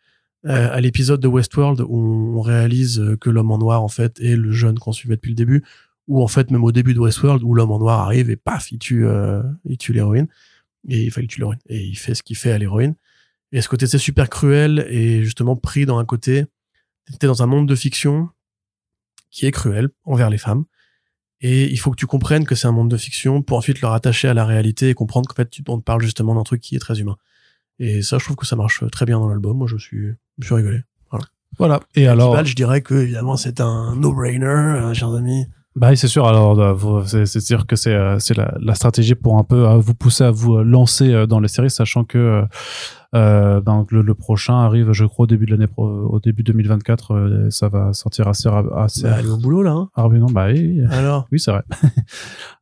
euh, à l'épisode de Westworld où on réalise euh, que l'homme en noir, en fait, est le jeune qu'on suivait depuis le début, ou en fait, même au début de Westworld, où l'homme en noir arrive et paf, il tue, euh, il tue l'héroïne, et il tue l'héroïne, et il fait ce qu'il fait à l'héroïne. Et ce côté, c'est super cruel, et justement pris dans un côté, t'es dans un monde de fiction qui est cruel envers les femmes, et il faut que tu comprennes que c'est un monde de fiction pour ensuite le rattacher à la réalité et comprendre qu'en fait, tu, on te parle justement d'un truc qui est très humain. Et ça, je trouve que ça marche très bien dans l'album. Moi, je suis, je suis rigolé. Voilà. Et Alors, alors, je dirais que évidemment, c'est un no-brainer, euh, chers amis. Bah c'est sûr. Alors, euh, c'est sûr que c'est euh, c'est la, la stratégie pour un peu euh, vous pousser à vous lancer dans les séries, sachant que euh, euh, ben, le, le prochain arrive, je crois, au début de l'année, pro- au début 2024. euh, ça va sortir assez, assez. Bah, allez au boulot là. Hein. Ah non, bah oui. Alors, Oui, c'est vrai.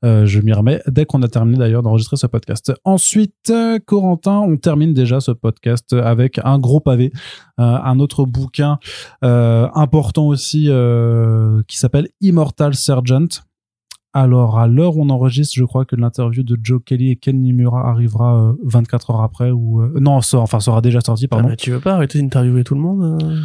Euh, je m'y remets dès qu'on a terminé d'ailleurs d'enregistrer ce podcast. Ensuite, Corentin, on termine déjà ce podcast avec un gros pavé, euh, un autre bouquin euh, important aussi euh, qui s'appelle Immortal Sergeant. Alors, à l'heure où on enregistre, je crois que l'interview de Joe Kelly et Ken Nimura arrivera euh, 24 heures après ou euh, non, ça, enfin, sera déjà sorti, ah, pardon. mais tu veux pas arrêter d'interviewer tout le monde euh?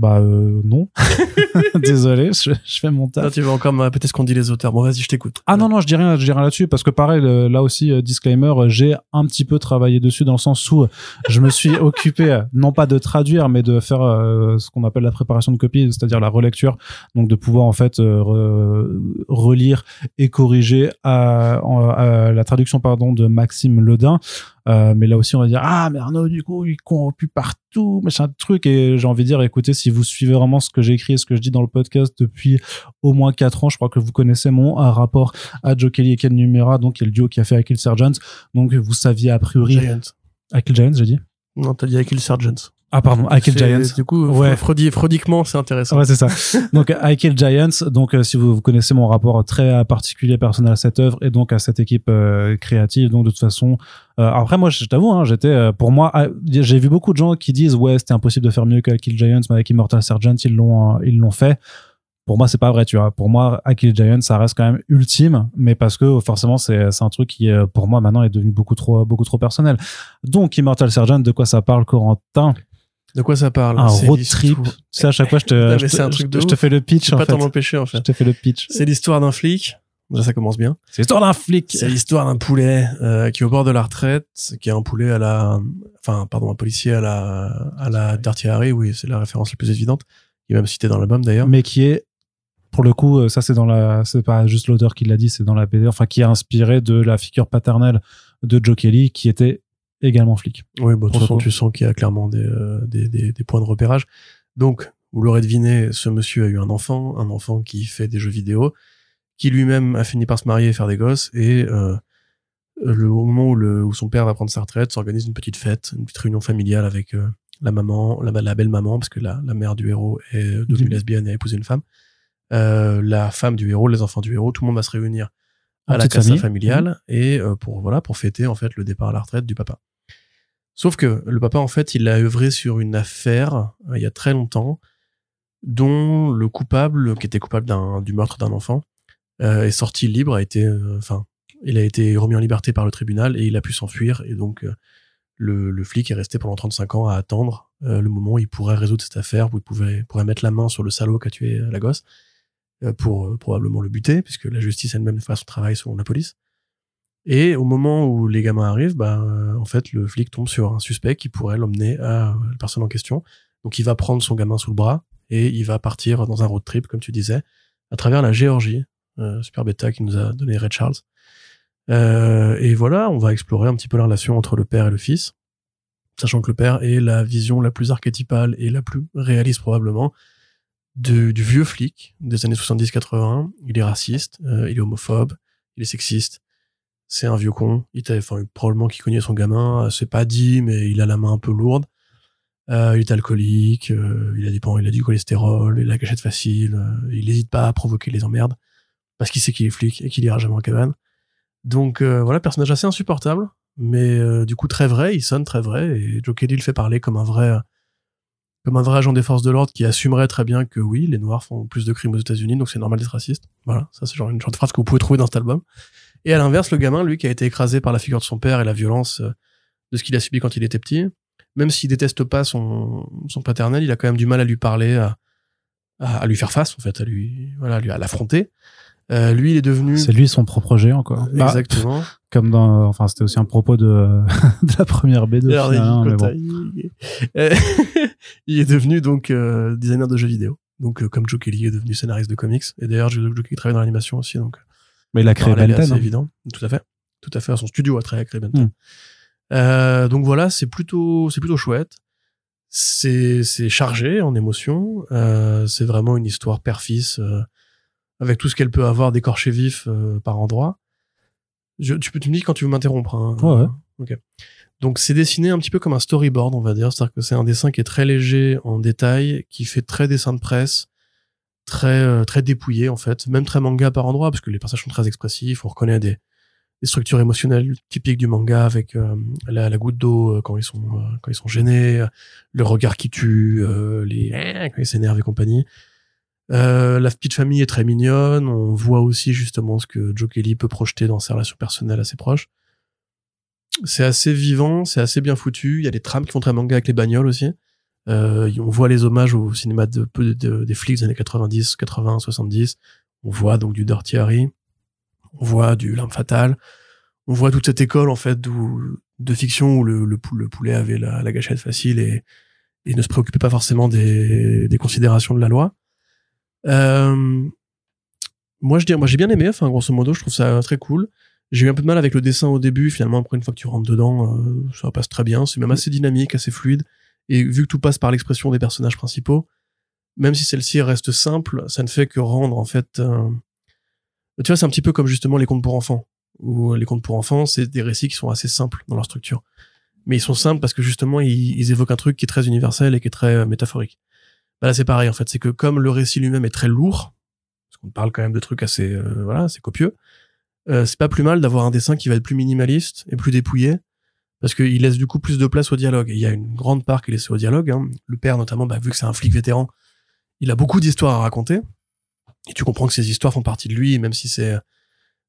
Bah euh, non, désolé, je, je fais mon Là, taf. tu veux encore me répéter ce qu'on dit les auteurs. Bon, vas-y, je t'écoute. Ah non non, je dis rien, je dis rien là-dessus parce que pareil, là aussi euh, disclaimer, euh, j'ai un petit peu travaillé dessus dans le sens où je me suis occupé non pas de traduire mais de faire euh, ce qu'on appelle la préparation de copie, c'est-à-dire la relecture, donc de pouvoir en fait euh, re- relire et corriger à, en- à la traduction pardon de Maxime Ledin. Euh, mais là aussi, on va dire ah mais Arnaud du coup il corrompu partout, machin truc. Et j'ai envie de dire, écoutez, si vous suivez vraiment ce que j'ai écrit et ce que je dis dans le podcast depuis au moins quatre ans, je crois que vous connaissez mon rapport à Joe Kelly et Ken Numera, donc qui est le duo qui a fait Kill Sergeant. Donc vous saviez a priori Giants. Kill Giants, j'ai dit. Non, t'as dit Kill Sergeants. Ah pardon, Kill C'est- Giants. Du coup, Ouais. fraudiquement, fraudiquement, c'est intéressant. Ouais, c'est ça. donc, I Kill Giants. Donc, euh, si vous, vous connaissez mon rapport très particulier, personnel à cette œuvre et donc à cette équipe euh, créative. Donc, de toute façon, euh, après, moi, je t'avoue, hein, j'étais, euh, pour moi, ah, j'ai vu beaucoup de gens qui disent, ouais, c'était impossible de faire mieux que I Kill Giants, mais avec Immortal Sergeant, ils l'ont, euh, ils l'ont fait. Pour moi, c'est pas vrai, tu vois. Pour moi, I Kill Giants, ça reste quand même ultime, mais parce que forcément, c'est, c'est un truc qui, pour moi, maintenant, est devenu beaucoup trop, beaucoup trop personnel. Donc, Immortal Sergeant, de quoi ça parle, Corentin? De quoi ça parle Un road trip. Sais, à chaque fois, je te, Non, je te- je te- je fais le pitch, Je peux en pas t'en empêcher, en Je fait. te fais le pitch. C'est l'histoire d'un flic. Ça commence bien. C'est l'histoire d'un flic. C'est l'histoire d'un poulet euh, qui est au bord de la retraite, qui est un poulet à la, enfin, pardon, un policier à la, à la Dirty Harry, oui, c'est la référence la plus évidente. Il est même cité dans l'album d'ailleurs. Mais qui est, pour le coup, euh, ça c'est dans la, c'est pas juste l'auteur qui l'a dit, c'est dans la BD, enfin qui est inspiré de la figure paternelle de Joe Kelly, qui était également flic. Oui, bon, de Pour toute façon, tu sens qu'il y a clairement des, euh, des, des, des points de repérage. Donc, vous l'aurez deviné, ce monsieur a eu un enfant, un enfant qui fait des jeux vidéo, qui lui-même a fini par se marier et faire des gosses, et euh, le au moment où, le, où son père va prendre sa retraite, s'organise une petite fête, une petite réunion familiale avec euh, la maman, la, la belle maman, parce que la, la mère du héros est devenue Mhm. lesbienne et a épousé une femme, euh, la femme du héros, les enfants du héros, tout le monde va se réunir à la casa famille. familiale et euh, pour voilà pour fêter en fait le départ à la retraite du papa. Sauf que le papa en fait il a œuvré sur une affaire euh, il y a très longtemps dont le coupable qui était coupable du meurtre d'un enfant euh, est sorti libre a été euh, enfin il a été remis en liberté par le tribunal et il a pu s'enfuir et donc euh, le, le flic est resté pendant 35 ans à attendre le moment où il pourrait résoudre cette affaire où il pouvait pourrait mettre la main sur le salaud qui a tué la gosse pour euh, probablement le buter, puisque la justice elle-même fait son travail selon la police. Et au moment où les gamins arrivent, bah, euh, en fait, le flic tombe sur un suspect qui pourrait l'emmener à euh, la personne en question. Donc, il va prendre son gamin sous le bras et il va partir dans un road trip, comme tu disais, à travers la Géorgie. Euh, super bêta qui nous a donné Red Charles. Euh, et voilà, on va explorer un petit peu la relation entre le père et le fils, sachant que le père est la vision la plus archétypale et la plus réaliste probablement du vieux flic des années 70-80. Il est raciste, euh, il est homophobe, il est sexiste. C'est un vieux con. Il enfin, probablement qu'il cognait son gamin. euh, C'est pas dit, mais il a la main un peu lourde. Euh, il est alcoolique, il a des il a du cholestérol, il a la gâchette facile, il n'hésite pas à provoquer les emmerdes parce qu'il sait qu'il est flic et qu'il ira jamais en cabane. Donc voilà, personnage assez insupportable, mais du coup très vrai, il sonne très vrai et Joe Kelly le fait parler comme un vrai comme un vrai agent des forces de l'ordre qui assumerait très bien que oui, les noirs font plus de crimes aux États-Unis, donc c'est normal d'être raciste. Voilà, ça c'est genre une genre de phrase que vous pouvez trouver dans cet album. Et à l'inverse, le gamin, lui, qui a été écrasé par la figure de son père et la violence euh, de ce qu'il a subi quand il était petit, même s'il déteste pas son, son paternel, il a quand même du mal à lui parler, à, à, à lui faire face, en fait, à lui, voilà, à lui- à l'affronter. Euh, lui, il est devenu. C'est lui son propre géant, quoi. Bah, Exactement. Comme dans, enfin, c'était aussi un propos de, de la première B de Alors, final, il- mais bon. il- Euh, il est devenu donc euh, designer de jeux vidéo. Donc euh, comme Joe Kelly est devenu scénariste de comics. Et d'ailleurs, Joe Kelly travaille dans l'animation aussi. Donc Mais il a créé parallèle est Ben assez 10. hein. évident. Tout à fait. Tout à fait. Son studio a travaillé avec Ray Benton. Mm. Euh, donc voilà, c'est plutôt, c'est plutôt chouette. C'est, c'est chargé en émotions. Euh, c'est vraiment une histoire père-fils euh, avec tout ce qu'elle peut avoir d'écorché vif euh, par endroit. Je, tu peux tu me dis quand tu veux m'interrompre. Hein. Ouais, ouais. Ok. Donc c'est dessiné un petit peu comme un storyboard, on va dire. C'est-à-dire que c'est un dessin qui est très léger en détail, qui fait très dessin de presse, très euh, très dépouillé en fait, même très manga par endroit parce que les personnages sont très expressifs. On reconnaît des, des structures émotionnelles typiques du manga avec euh, la, la goutte d'eau euh, quand ils sont euh, quand ils sont gênés, le regard qui tue, euh, les quand ils s'énervent et compagnie. Euh, la petite famille est très mignonne. On voit aussi justement ce que Joe Kelly peut projeter dans ses relations personnelles assez proches. C'est assez vivant, c'est assez bien foutu. Il y a des trames qui font très manga avec les bagnoles aussi. Euh, on voit les hommages au cinéma de, de- de- des flics des années 90, 80, 70. On voit donc du Dirty Harry. On voit du L'Arme Fatale. On voit toute cette école, en fait, de fiction où le, le, le poulet avait la, la gâchette facile et, et ne se préoccupait pas forcément des, des considérations de la loi. Euh, moi, je dis, moi, j'ai bien aimé. Enfin, grosso modo, je trouve ça très cool. J'ai eu un peu de mal avec le dessin au début. Finalement, après, une fois que tu rentres dedans, euh, ça passe très bien. C'est même assez dynamique, assez fluide. Et vu que tout passe par l'expression des personnages principaux, même si celle-ci reste simple, ça ne fait que rendre, en fait, euh, tu vois, c'est un petit peu comme justement les contes pour enfants. Où les contes pour enfants, c'est des récits qui sont assez simples dans leur structure. Mais ils sont simples parce que justement, ils, évoquent un truc qui est très universel et qui est très métaphorique. Bah là, c'est pareil, en fait. C'est que comme le récit lui-même est très lourd, parce qu'on parle quand même de trucs assez, euh, voilà, assez copieux, euh, c'est pas plus mal d'avoir un dessin qui va être plus minimaliste et plus dépouillé, parce qu'il laisse du coup plus de place au dialogue. Il y a une grande part qui est laissée au dialogue. hein. Le père, notamment, bah, vu que c'est un flic vétéran, il a beaucoup d'histoires à raconter. Et tu comprends que ces histoires font partie de lui, même si c'est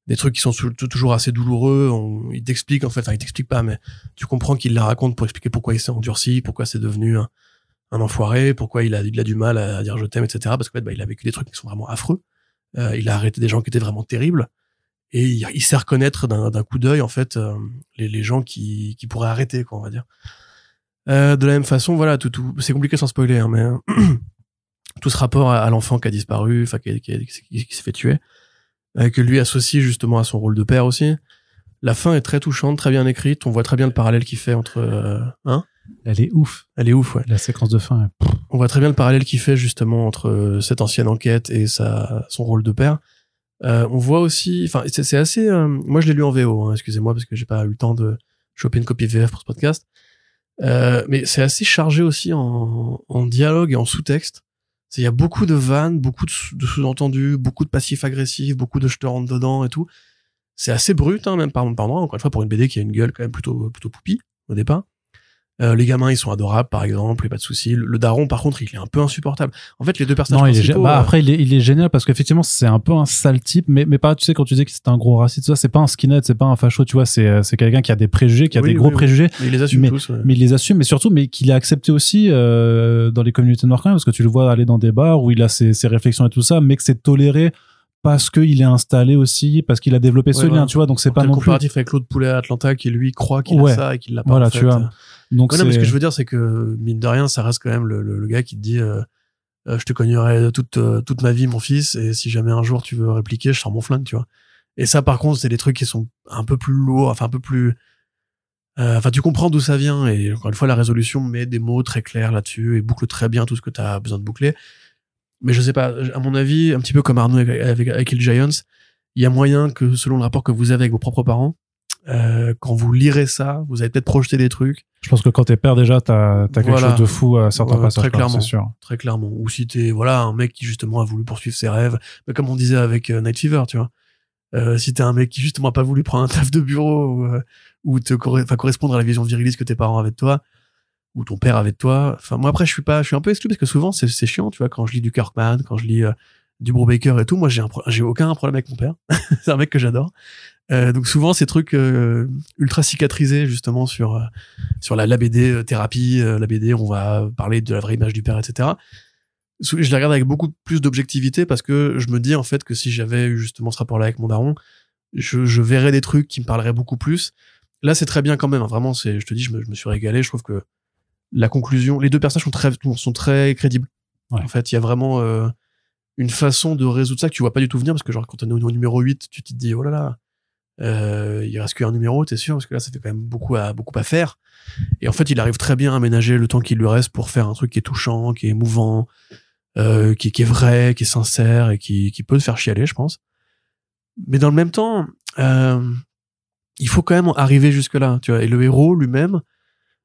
des trucs qui sont toujours assez douloureux. On, il t'explique, en fait, enfin, il t'explique pas, mais tu comprends qu'il la raconte pour expliquer pourquoi il s'est endurci, pourquoi c'est devenu un enfoiré, pourquoi il a, il a du mal à dire je t'aime, etc. Parce qu'en fait, bah, il a vécu des trucs qui sont vraiment affreux. Euh, il a arrêté des gens qui étaient vraiment terribles. Et il, il sait reconnaître d'un coup d'œil, en fait, euh, les, les gens qui, qui pourraient arrêter, quoi, on va dire. Euh, de la même façon, voilà, tout, tout, c'est compliqué sans spoiler, hein, mais tout ce rapport à, l'enfant qui a disparu, enfin, qui, qui, qui- qui s'est fait tuer, euh, que lui associe justement à son rôle de père aussi. La fin est très touchante, très bien écrite. On voit très bien le parallèle qu'il fait entre, euh, hein Elle est ouf. Elle est ouf, ouais. La séquence de fin. On voit très bien le parallèle qu'il fait justement entre euh, cette ancienne enquête et sa, son rôle de père. Euh, on voit aussi, enfin, c'est assez. euh, moi, je l'ai lu en VO. hein, Excusez-moi parce que j'ai pas eu le temps de choper une copie VF pour ce podcast. Euh, mais c'est assez chargé aussi en, en dialogue et en sous-texte. Il y a beaucoup de vannes, beaucoup de, sous- de sous-entendus, beaucoup de passifs agressifs, beaucoup de je te rentre dedans et tout. C'est assez brut, hein, même par, par. Encore une fois, pour une BD qui a une gueule quand même plutôt plutôt poupie au départ. Euh, les gamins, ils sont adorables, par exemple, et pas de souci. Le, le daron, par contre, il est un peu insupportable. En fait, les deux personnages Non, il est, bah, euh, après, il est, il est génial parce qu'effectivement, c'est un peu un sale type, mais, mais pas, tu sais, quand tu disais que c'était un gros raciste, ça, c'est pas un skinhead, c'est pas un facho, tu vois, c'est, euh, c'est quelqu'un qui a des préjugés, qui a Oui, des gros oui, préjugés, mais ils les assument tous. ouais. mais il les assume, mais surtout, mais qu'il a accepté aussi, euh, dans les communautés noires quand même, parce que tu le vois aller dans des bars où il a ses, ses réflexions et tout ça, mais que c'est toléré parce qu'il est installé aussi, parce qu'il a développé ce Ouais, lien, tu vois, donc c'est pas non plus. comparatif avec l'autre poulet à Atlanta qui lui croit qu'il Ouais. a ça et qu'il l'a pas. Voilà, en tu fait. vois. Donc Ouais, non, mais ce que je veux dire, c'est que mine de rien, ça reste quand même le, le, le gars qui te dit euh, euh, Je te cognerai toute, euh, toute ma vie, mon fils, et si jamais un jour tu veux répliquer, je sors mon flingue, tu vois. Et ça, par contre, c'est des trucs qui sont un peu plus lourds, enfin un peu plus. euh, Enfin, tu comprends d'où ça vient, et encore une fois, la résolution met des mots très clairs là-dessus et boucle très bien tout ce que tu as besoin de boucler. Mais je sais pas, à mon avis, un petit peu comme Arnaud avec, avec, avec Hill Giants, il y a moyen que, selon le rapport que vous avez avec vos propres parents, Euh, quand vous lirez ça, vous allez peut-être projeter des trucs. Je pense que quand t'es père déjà, t'as as quelque Voilà. chose de fou à certains Ouais, passages. très clairement. C'est sûr. très clairement. Ou si t'es voilà un mec qui justement a voulu poursuivre ses rêves, mais comme on disait avec euh, Night Fever, tu vois. Euh, si t'es un mec qui justement a pas voulu prendre un taf de bureau ou, euh, ou te enfin, correspondre à la vision viriliste que tes parents avaient de toi ou ton père avait de toi. Enfin moi après je suis pas, je suis un peu exclu parce que souvent c'est chiant, tu vois, quand je lis du Kirkman, quand je lis euh, du Brubaker et tout, moi j'ai j'ai aucun problème avec mon père. c'est un mec que j'adore. Euh, donc souvent ces trucs euh, ultra cicatrisés justement sur euh, sur la, la BD euh, thérapie, la BD on va parler de la vraie image du père, etc. Je la regarde avec beaucoup plus d'objectivité parce que je me dis en fait que si j'avais eu justement ce rapport-là avec mon daron, je, je verrais des trucs qui me parleraient beaucoup plus. Là c'est très bien quand même, hein. vraiment c'est, je te dis, je me, je me suis régalé. Je trouve que la conclusion, les deux personnages sont très sont très crédibles. Ouais. En fait, il y a vraiment euh, une façon de résoudre ça que tu vois pas du tout venir parce que genre quand on est au numéro 8, tu te dis oh là là, euh, il reste qu'un numéro, t'es sûr parce que là ça fait quand même beaucoup à beaucoup à faire. Et en fait, il arrive très bien à ménager le temps qu'il lui reste pour faire un truc qui est touchant, qui est émouvant, euh, qui, qui est vrai, qui est sincère et qui, qui peut te faire chialer, je pense. Mais dans le même temps, euh, il faut quand même arriver jusque là, tu vois. Et le héros lui-même,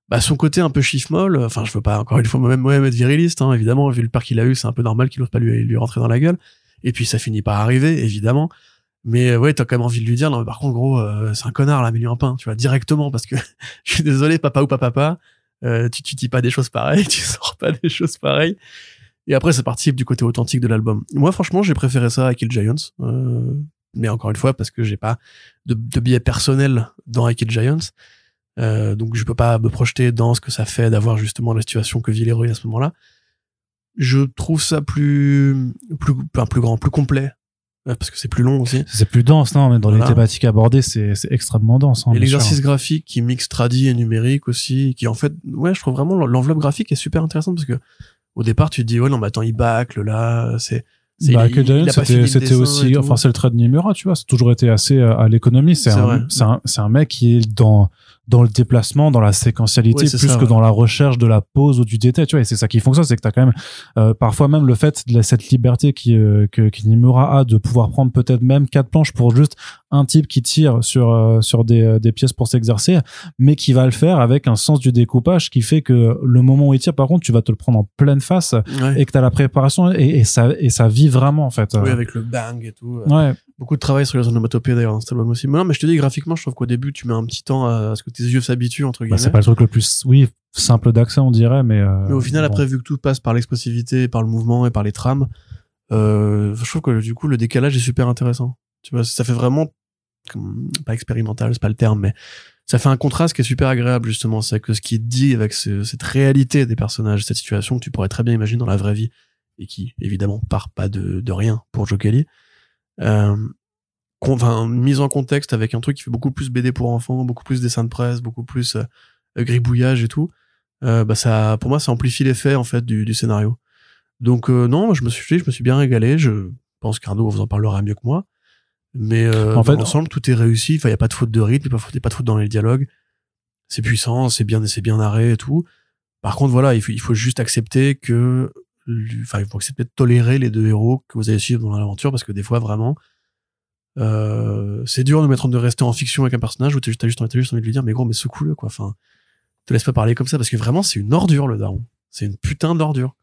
bah son côté un peu chiffre-molle, enfin je veux pas encore une fois moi-même moi-même être viriliste, hein, évidemment, vu le père qu'il a eu, c'est un peu normal qu'il n'ose pas lui, lui rentrer dans la gueule. Et puis ça finit par arriver, évidemment. Mais euh, ouais, t'as quand même envie de lui dire, non mais par contre gros, euh, c'est un connard là, mets-lui un pain, tu vois, directement, parce que je suis désolé, papa ou pas papa, euh, tu, tu dis pas des choses pareilles, tu sors pas des choses pareilles. Et après, ça participe du côté authentique de l'album. Moi, franchement, j'ai préféré ça à Kill Giants. Euh, mais encore une fois, parce que j'ai pas de, de biais personnel dans I Kill Giants. Euh, donc, je peux pas me projeter dans ce que ça fait d'avoir justement la situation que vit l'héroïne à ce moment-là. Je trouve ça plus, plus, enfin, plus grand, plus complet. Parce que c'est plus long aussi. C'est plus dense, non, mais dans Voilà. les thématiques abordées, c'est c'est extrêmement dense. hein, et l'exercice graphique qui mixe tradi et numérique aussi, qui en fait, ouais, je trouve vraiment l'enveloppe graphique est super intéressante parce que au départ, tu te dis, ouais, non, mais attends, il bâcle là, c'est, c'est- Bah, c'était aussi, enfin, c'est le trait de Nimura, tu vois, c'est toujours été assez euh, à l'économie. C'est un, c'est un, c'est un mec qui est dans, dans le déplacement, dans la séquentialité, Ouais, plus ça, que ouais. dans la recherche de la pause ou du détail, tu vois, et c'est ça qui fonctionne, c'est que t'as quand même, euh, parfois même le fait de cette liberté qui, euh, que, que Nimura a de pouvoir prendre peut-être même quatre planches pour juste un type qui tire sur, euh, sur des, euh, des pièces pour s'exercer, mais qui va le faire avec un sens du découpage qui fait que le moment où il tire, par contre, tu vas te le prendre en pleine face Ouais. et que t'as la préparation et, et ça, et ça vit vraiment, en fait. Oui, avec le bang et tout. Ouais, Beaucoup de travail sur les onomatopées d'ailleurs dans cet album aussi. Mais non, mais je te dis, graphiquement, je trouve qu'au début, tu mets un petit temps à ce que tes yeux s'habituent, entre bah, guillemets. c'est pas le truc le plus, oui, simple d'accès, on dirait, mais. euh, Mais au final, bon. après, vu que tout passe par l'expressivité, par le mouvement et par les trames, euh, je trouve que du coup, le décalage est super intéressant. Tu vois, ça fait vraiment, pas expérimental, c'est pas le terme, mais ça fait un contraste qui est super agréable, justement. C'est que ce qui est dit avec ce- cette réalité des personnages, cette situation que tu pourrais très bien imaginer dans la vraie vie, et qui, évidemment, part pas de, de rien pour Joe Kelly, euh, enfin, mise en contexte avec un truc qui fait beaucoup plus BD pour enfants, beaucoup plus dessin de presse, beaucoup plus euh, gribouillage et tout. Euh, bah ça, pour moi, ça amplifie l'effet en fait du, du scénario. Donc euh, non, je me suis, je me suis bien régalé. Je pense qu'Arnaud vous en parlera mieux que moi. Mais euh, En fait, dans l'ensemble, tout est réussi. Enfin, il y a pas de faute de rythme, il n'y a pas de faute- il y a pas de faute dans les dialogues. C'est puissant, c'est bien, c'est bien narré et tout. Par contre, voilà, il faut, il faut juste accepter que, enfin, il faut accepter de tolérer les deux héros que vous allez suivre dans l'aventure parce que des fois, vraiment, euh, c'est dur de mettre de rester en fiction avec un personnage où t'as juste, t'as juste envie de lui dire, mais gros, mais secoue-le, quoi. Enfin, te laisse pas parler comme ça parce que vraiment, c'est une ordure, le daron. C'est une putain d'ordure.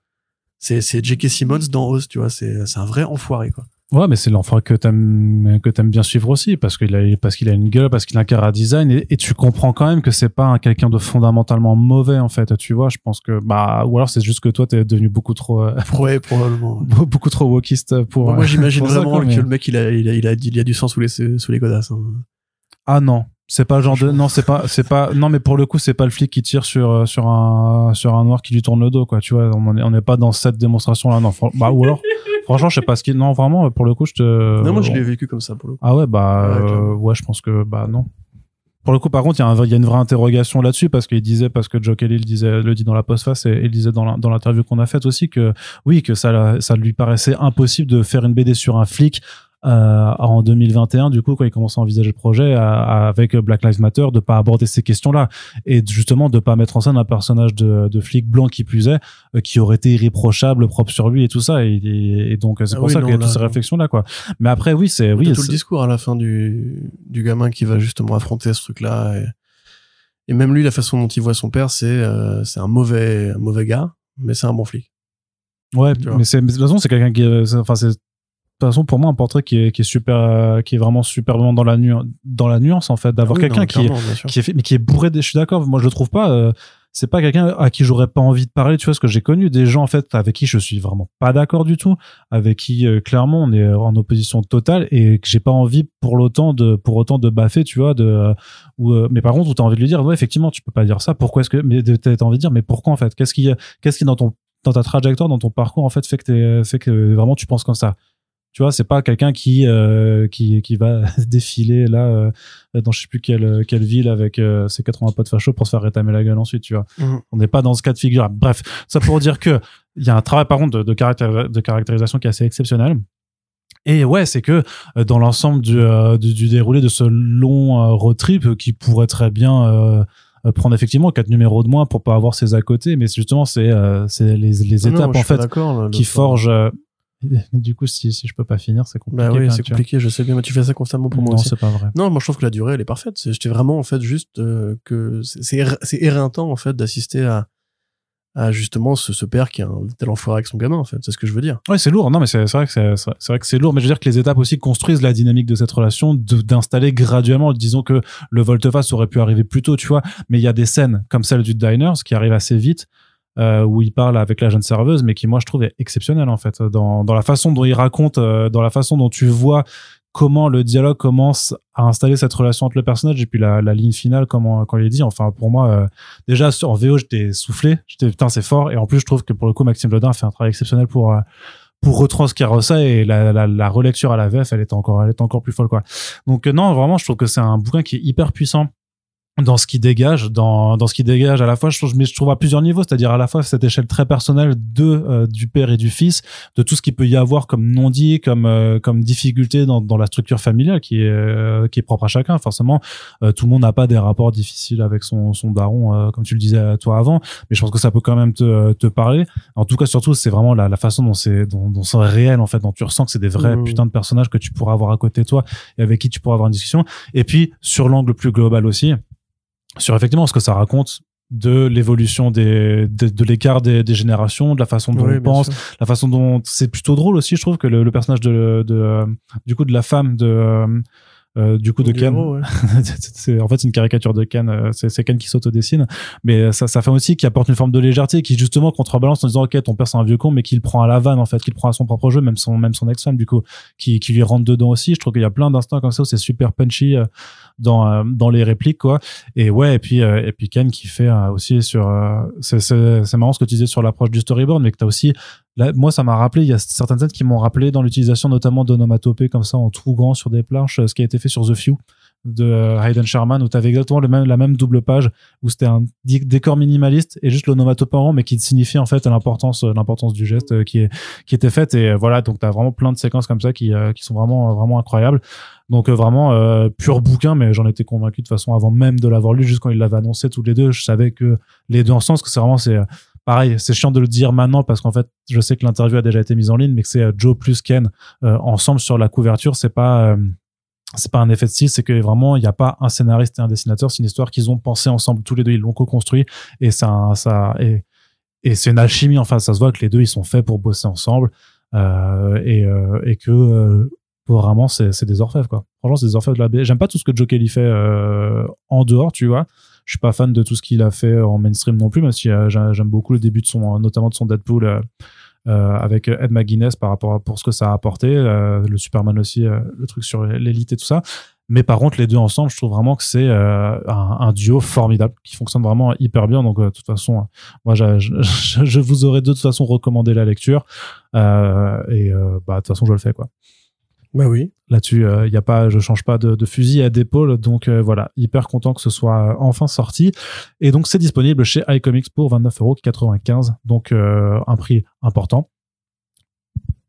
C'est, c'est J.K. Simmons dans Oz, tu vois. C'est, c'est un vrai enfoiré, quoi. Ouais, mais c'est l'enfant que t'aimes que t'aimes bien suivre aussi parce qu'il a parce qu'il a une gueule, parce qu'il a un cara design et, et tu comprends quand même que c'est pas un quelqu'un de fondamentalement mauvais en fait. Tu vois, je pense que bah ou alors c'est juste que toi t'es devenu beaucoup trop euh, Ouais, probablement. beaucoup trop wokiste pour. Bon, moi, j'imagine pour ça, vraiment que mais- le mec, il a, il a, il a, il a du sang sous les, sous les godasses. hein. Ah non, c'est pas le genre de non, c'est pas c'est pas non mais pour le coup c'est pas le flic qui tire sur euh, sur un sur un noir qui lui tourne le dos quoi. Tu vois, on est on n'est pas dans cette démonstration là non. Bah ou alors franchement je sais pas ce qui non vraiment pour le coup je te. non, moi, je l'ai vécu comme ça, pour le coup. Ah ouais, bah Ouais, euh, ouais, je pense que bah non. Pour le coup, par contre, il y, a y une vraie interrogation là-dessus parce qu'il disait, parce que Joe Kelly le disait, le dit dans la postface et, il disait dans l'interview qu'on a faite aussi que oui, que ça, ça lui paraissait impossible de faire une BD sur un flic euh, en 2021 du coup quand il commence à envisager le projet à- à- avec Black Lives Matter de pas aborder ces questions-là et justement de pas mettre en scène un personnage de, de flic blanc qui plus est euh, qui aurait été irréprochable propre sur lui et tout ça et, et- et donc euh, c'est Ah pour oui, ça qu'il y a toutes ces non. réflexions là quoi mais après oui c'est oui tout le discours à la fin du, du gamin qui va justement affronter ce truc-là. Et, et même lui, la façon dont il voit son père, c'est euh, c'est un mauvais, un mauvais gars, mais c'est un bon flic. Ouais, mais c'est de toute façon c'est quelqu'un qui c'est- enfin c'est toute façon pour moi un portrait qui est qui est super euh, qui est vraiment superbement dans la nuance dans la nuance en fait d'avoir Ah oui, quelqu'un qui est qui est fait mais qui est bourré de je suis d'accord moi je le trouve pas euh, c'est pas quelqu'un à qui j'aurais pas envie de parler tu vois parce que j'ai connu des gens en fait avec qui je suis vraiment pas d'accord du tout avec qui euh, clairement on est en opposition totale et que j'ai pas envie pour l'autant de pour autant de baffer tu vois de euh, ou euh, mais par contre où t'as envie de lui dire ouais effectivement tu peux pas dire ça pourquoi est-ce que mais t'as envie de dire mais pourquoi en fait qu'est-ce qui qu'est-ce qui dans ton dans ta trajectoire dans ton parcours en fait fait que t'es fait que vraiment tu penses comme ça? Tu vois c'est pas quelqu'un qui euh, qui qui va défiler là euh, dans je sais plus quelle quelle ville avec euh, ses 80 potes fachos pour se faire rétamer la gueule ensuite tu vois Mhm. on n'est pas dans ce cas de figure bref ça pour dire que il y a un travail par contre de, de, caractér- de caractérisation qui est assez exceptionnel et ouais, c'est que euh, dans l'ensemble du, euh, du, du déroulé de ce long euh, road trip qui pourrait très bien prendre effectivement quatre numéros de moins pour pas avoir ses à côté, mais justement c'est euh, c'est les, les Non, étapes en fait là, qui forgent. euh, du coup, si, si je peux pas finir, c'est compliqué. Bah oui, même, c'est compliqué, je sais bien, mais tu fais ça constamment pour moi non, c'est pas vrai. Non, moi je trouve que la durée elle est parfaite. C'est- J'étais vraiment en fait juste euh, que c'est- c'est ér- c'est éreintant en fait d'assister à, à justement ce, ce père qui est un tel enfoiré avec son gamin en fait. C'est ce que je veux dire. Ouais, c'est lourd. Non, mais c'est vrai que c'est vrai- que c'est lourd. Mais je veux dire que les étapes aussi construisent la dynamique de cette relation, d'installer graduellement. Disons que le volte-face aurait pu arriver plus tôt, tu vois. Mais il y a des scènes comme celle du Diners qui arrivent assez vite. Euh, où il parle avec la jeune serveuse, mais qui moi je trouve est exceptionnelle en fait. Dans, dans la façon dont il raconte, euh, dans la façon dont tu vois comment le dialogue commence à installer cette relation entre le personnage et puis la, la ligne finale comment quand il est dit. Enfin pour moi euh, déjà en VO j'étais soufflé, j'étais putain c'est fort. Et en plus je trouve que pour le coup Maxime Lodin fait un travail exceptionnel pour euh, pour retranscrire ça et la, la, la relecture à la VF elle est encore elle est encore plus folle quoi. Donc euh, non vraiment je trouve que c'est un bouquin qui est hyper puissant dans ce qui dégage dans dans ce qui dégage à la fois je trouve mais je trouve à plusieurs niveaux. C'est-à-dire à la fois cette échelle très personnelle de euh, du père et du fils de tout ce qu'il peut y avoir comme non dit comme euh, comme difficulté dans dans la structure familiale qui est euh, qui est propre à chacun. Forcément euh, tout le monde n'a pas des rapports difficiles avec son son daron euh, comme tu le disais euh, toi avant. Mais je pense que ça peut quand même te te parler. En tout cas surtout c'est vraiment la, la façon dont c'est dont, dont c'est réel en fait dont tu ressens que c'est des vrais Mhm. putains de personnages que tu pourras avoir à côté de toi et avec qui tu pourras avoir une discussion. Et puis sur l'angle plus global aussi sur effectivement ce que ça raconte de l'évolution des de, de l'écart des, des générations de la façon dont Oui, on pense sûr. la façon dont c'est plutôt drôle aussi je trouve que le, le personnage de, de euh, du coup de la femme de euh, euh, du coup de Ken ouais. c'est en fait c'est une caricature de Ken euh, c'est c'est Ken qui s'autodessine. Mais ça ça fait aussi qui apporte une forme de légèreté qui justement contrebalance en disant ok ton père c'est un vieux con mais qu'il prend à la vanne en fait qu'il prend à son propre jeu même son même son ex-femme du coup qui qui lui rentre dedans aussi. Je trouve qu'il y a plein d'instants comme ça où c'est super punchy euh, dans euh, dans les répliques quoi. Et ouais et puis euh, et puis Ken qui fait euh, aussi sur euh, c'est c'est c'est marrant ce que tu disais sur l'approche du storyboard mais que t'as aussi Là, moi, ça m'a rappelé, il y a certaines scènes qui m'ont rappelé dans l'utilisation notamment d'onomatopées comme ça en tout grand sur des planches, euh, ce qui a été fait sur The Few de euh, Hayden Sherman où tu avais exactement le même, la même double page où c'était un décor minimaliste et juste l'onomatopée en rond mais qui signifie en fait l'importance euh, l'importance du geste qui est qui était faite. Et voilà donc tu as vraiment plein de séquences comme ça qui qui sont vraiment vraiment incroyables. Donc vraiment pur bouquin mais j'en étais convaincu de façon avant même de l'avoir lu juste quand il l'avait annoncé tous les deux je savais que les deux ensemble parce que c'est vraiment c'est pareil, c'est chiant de le dire maintenant parce qu'en fait, je sais que l'interview a déjà été mise en ligne, mais que c'est euh, Joe plus Ken euh, ensemble sur la couverture. C'est pas euh, c'est pas un effet de style, c'est que vraiment il n'y a pas un scénariste et un dessinateur, c'est une histoire qu'ils ont pensé ensemble tous les deux, ils l'ont co-construit et ça ça et, et c'est une alchimie. Enfin, ça se voit que les deux ils sont faits pour bosser ensemble euh, et euh, et que euh, vraiment c'est des orfèvres quoi. Franchement, c'est des orfèvres de la BD. J'aime pas tout ce que Joe Kelly fait en dehors, tu vois je suis pas fan de tout ce qu'il a fait en mainstream non plus même si euh, j'a- j'aime beaucoup le début de son notamment de son Deadpool euh, euh, avec Ed McGuinness par rapport à pour ce que ça a apporté le Superman aussi le truc sur l'élite et tout ça. Mais par contre les deux ensemble je trouve vraiment que c'est un, duo formidable qui fonctionne vraiment hyper bien. Donc de toute façon moi je, je, vous aurais de toute façon recommandé la lecture et bah de toute façon je le fais quoi Bah oui. là-dessus il y a pas je change pas de, de fusil à d'épaule donc euh, voilà hyper content que ce soit euh, enfin sorti et donc c'est disponible chez iComics pour 29,95€ donc euh, un prix important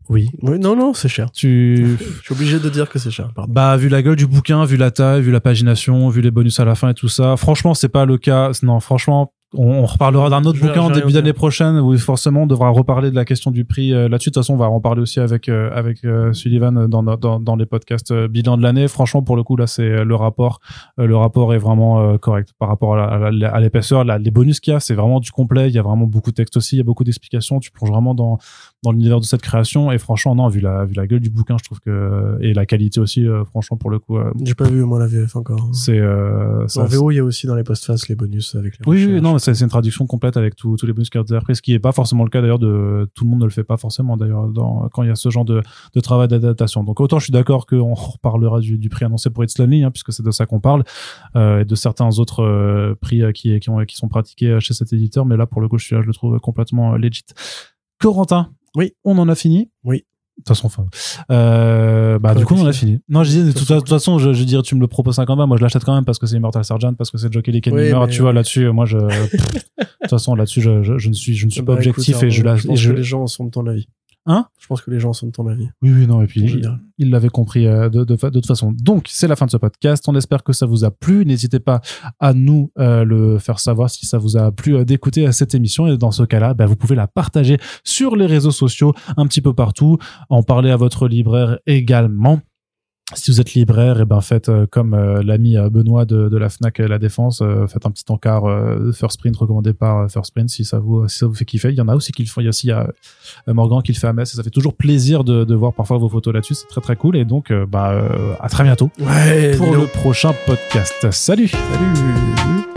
Oui. oui. Non, non, c'est cher. Tu. Je suis obligé de dire que c'est cher. Pardon. Bah, vu la gueule du bouquin, vu la taille, vu la pagination, vu les bonus à la fin et tout ça, franchement, c'est pas le cas. Non, franchement, on, on reparlera d'un autre Je bouquin en début d'année prochaine où forcément on devra reparler de la question du prix euh, là-dessus. De toute façon, on va en parler aussi avec euh, avec euh, Sullivan dans, dans dans les podcasts euh, bilan de l'année. Franchement, pour le coup, là, c'est le rapport. euh, le rapport est vraiment euh, correct par rapport à l'épaisseur. Là, les bonus qu'il y a, c'est vraiment du complet. Il y a vraiment beaucoup de texte aussi. Il y a beaucoup d'explications. Tu plonges vraiment dans dans l'univers de cette création. Et franchement, non, vu la vu la gueule du bouquin, je trouve que et la qualité aussi, euh, franchement, pour le coup, euh, J'ai pas vu, moi, la VF encore. c'est euh, En VO, il y a aussi dans les postfaces les bonus avec les oui, oui, non, c'est une traduction complète avec tous les bonus cartes après, ce qui est pas forcément le cas d'ailleurs de tout le monde ne le fait pas forcément d'ailleurs quand il y a ce genre de, de travail d'adaptation. Donc autant je suis d'accord qu'on reparlera du, du prix annoncé pour It's Lonely, hein, puisque c'est de ça qu'on parle, euh, et de certains autres prix qui qui, ont, qui sont pratiqués chez cet éditeur, mais là pour le coup je, suis, je le trouve complètement legit. Corentin, Oui. on en a fini. Oui. De toute façon, enfin, euh, bah, du coup, on en a fini. Non, je disais, de toute, façon, je, je dirais, tu me le proposes 50 balles, moi, je l'achète quand même parce que c'est Immortal Sergeant, parce que c'est Jockey Lee Oui, mais- tu vois, là-dessus, moi, je, de toute façon, là-dessus, je, je, je ne suis, je ne suis Bah, pas objectif écoute, et je la, je et je, les gens sont de ton avis. Hein Je pense que les gens sont de ton avis. oui, oui, non, et puis, en il- général. il l'avait compris euh, de, de, fa- de toute façon. Donc, c'est la fin de ce podcast. On espère que ça vous a plu. N'hésitez pas à nous euh, le faire savoir si ça vous a plu euh, d'écouter cette émission. Et dans ce cas-là, bah, vous pouvez la partager sur les réseaux sociaux un petit peu partout. En parler à votre libraire également. Si vous êtes libraire, et ben faites euh, comme euh, l'ami euh, Benoît de, de la Fnac La Défense, euh, faites un petit encart euh, First Print recommandé par First Print si ça vous si ça vous fait kiffer. Il y en a aussi qui le font. Il y a aussi euh, Morgan qui le fait à Metz et ça fait toujours plaisir de, de voir parfois vos photos là-dessus. C'est très très cool et donc euh, bah euh, à très bientôt Ouais, pour le prochain podcast. Salut. Salut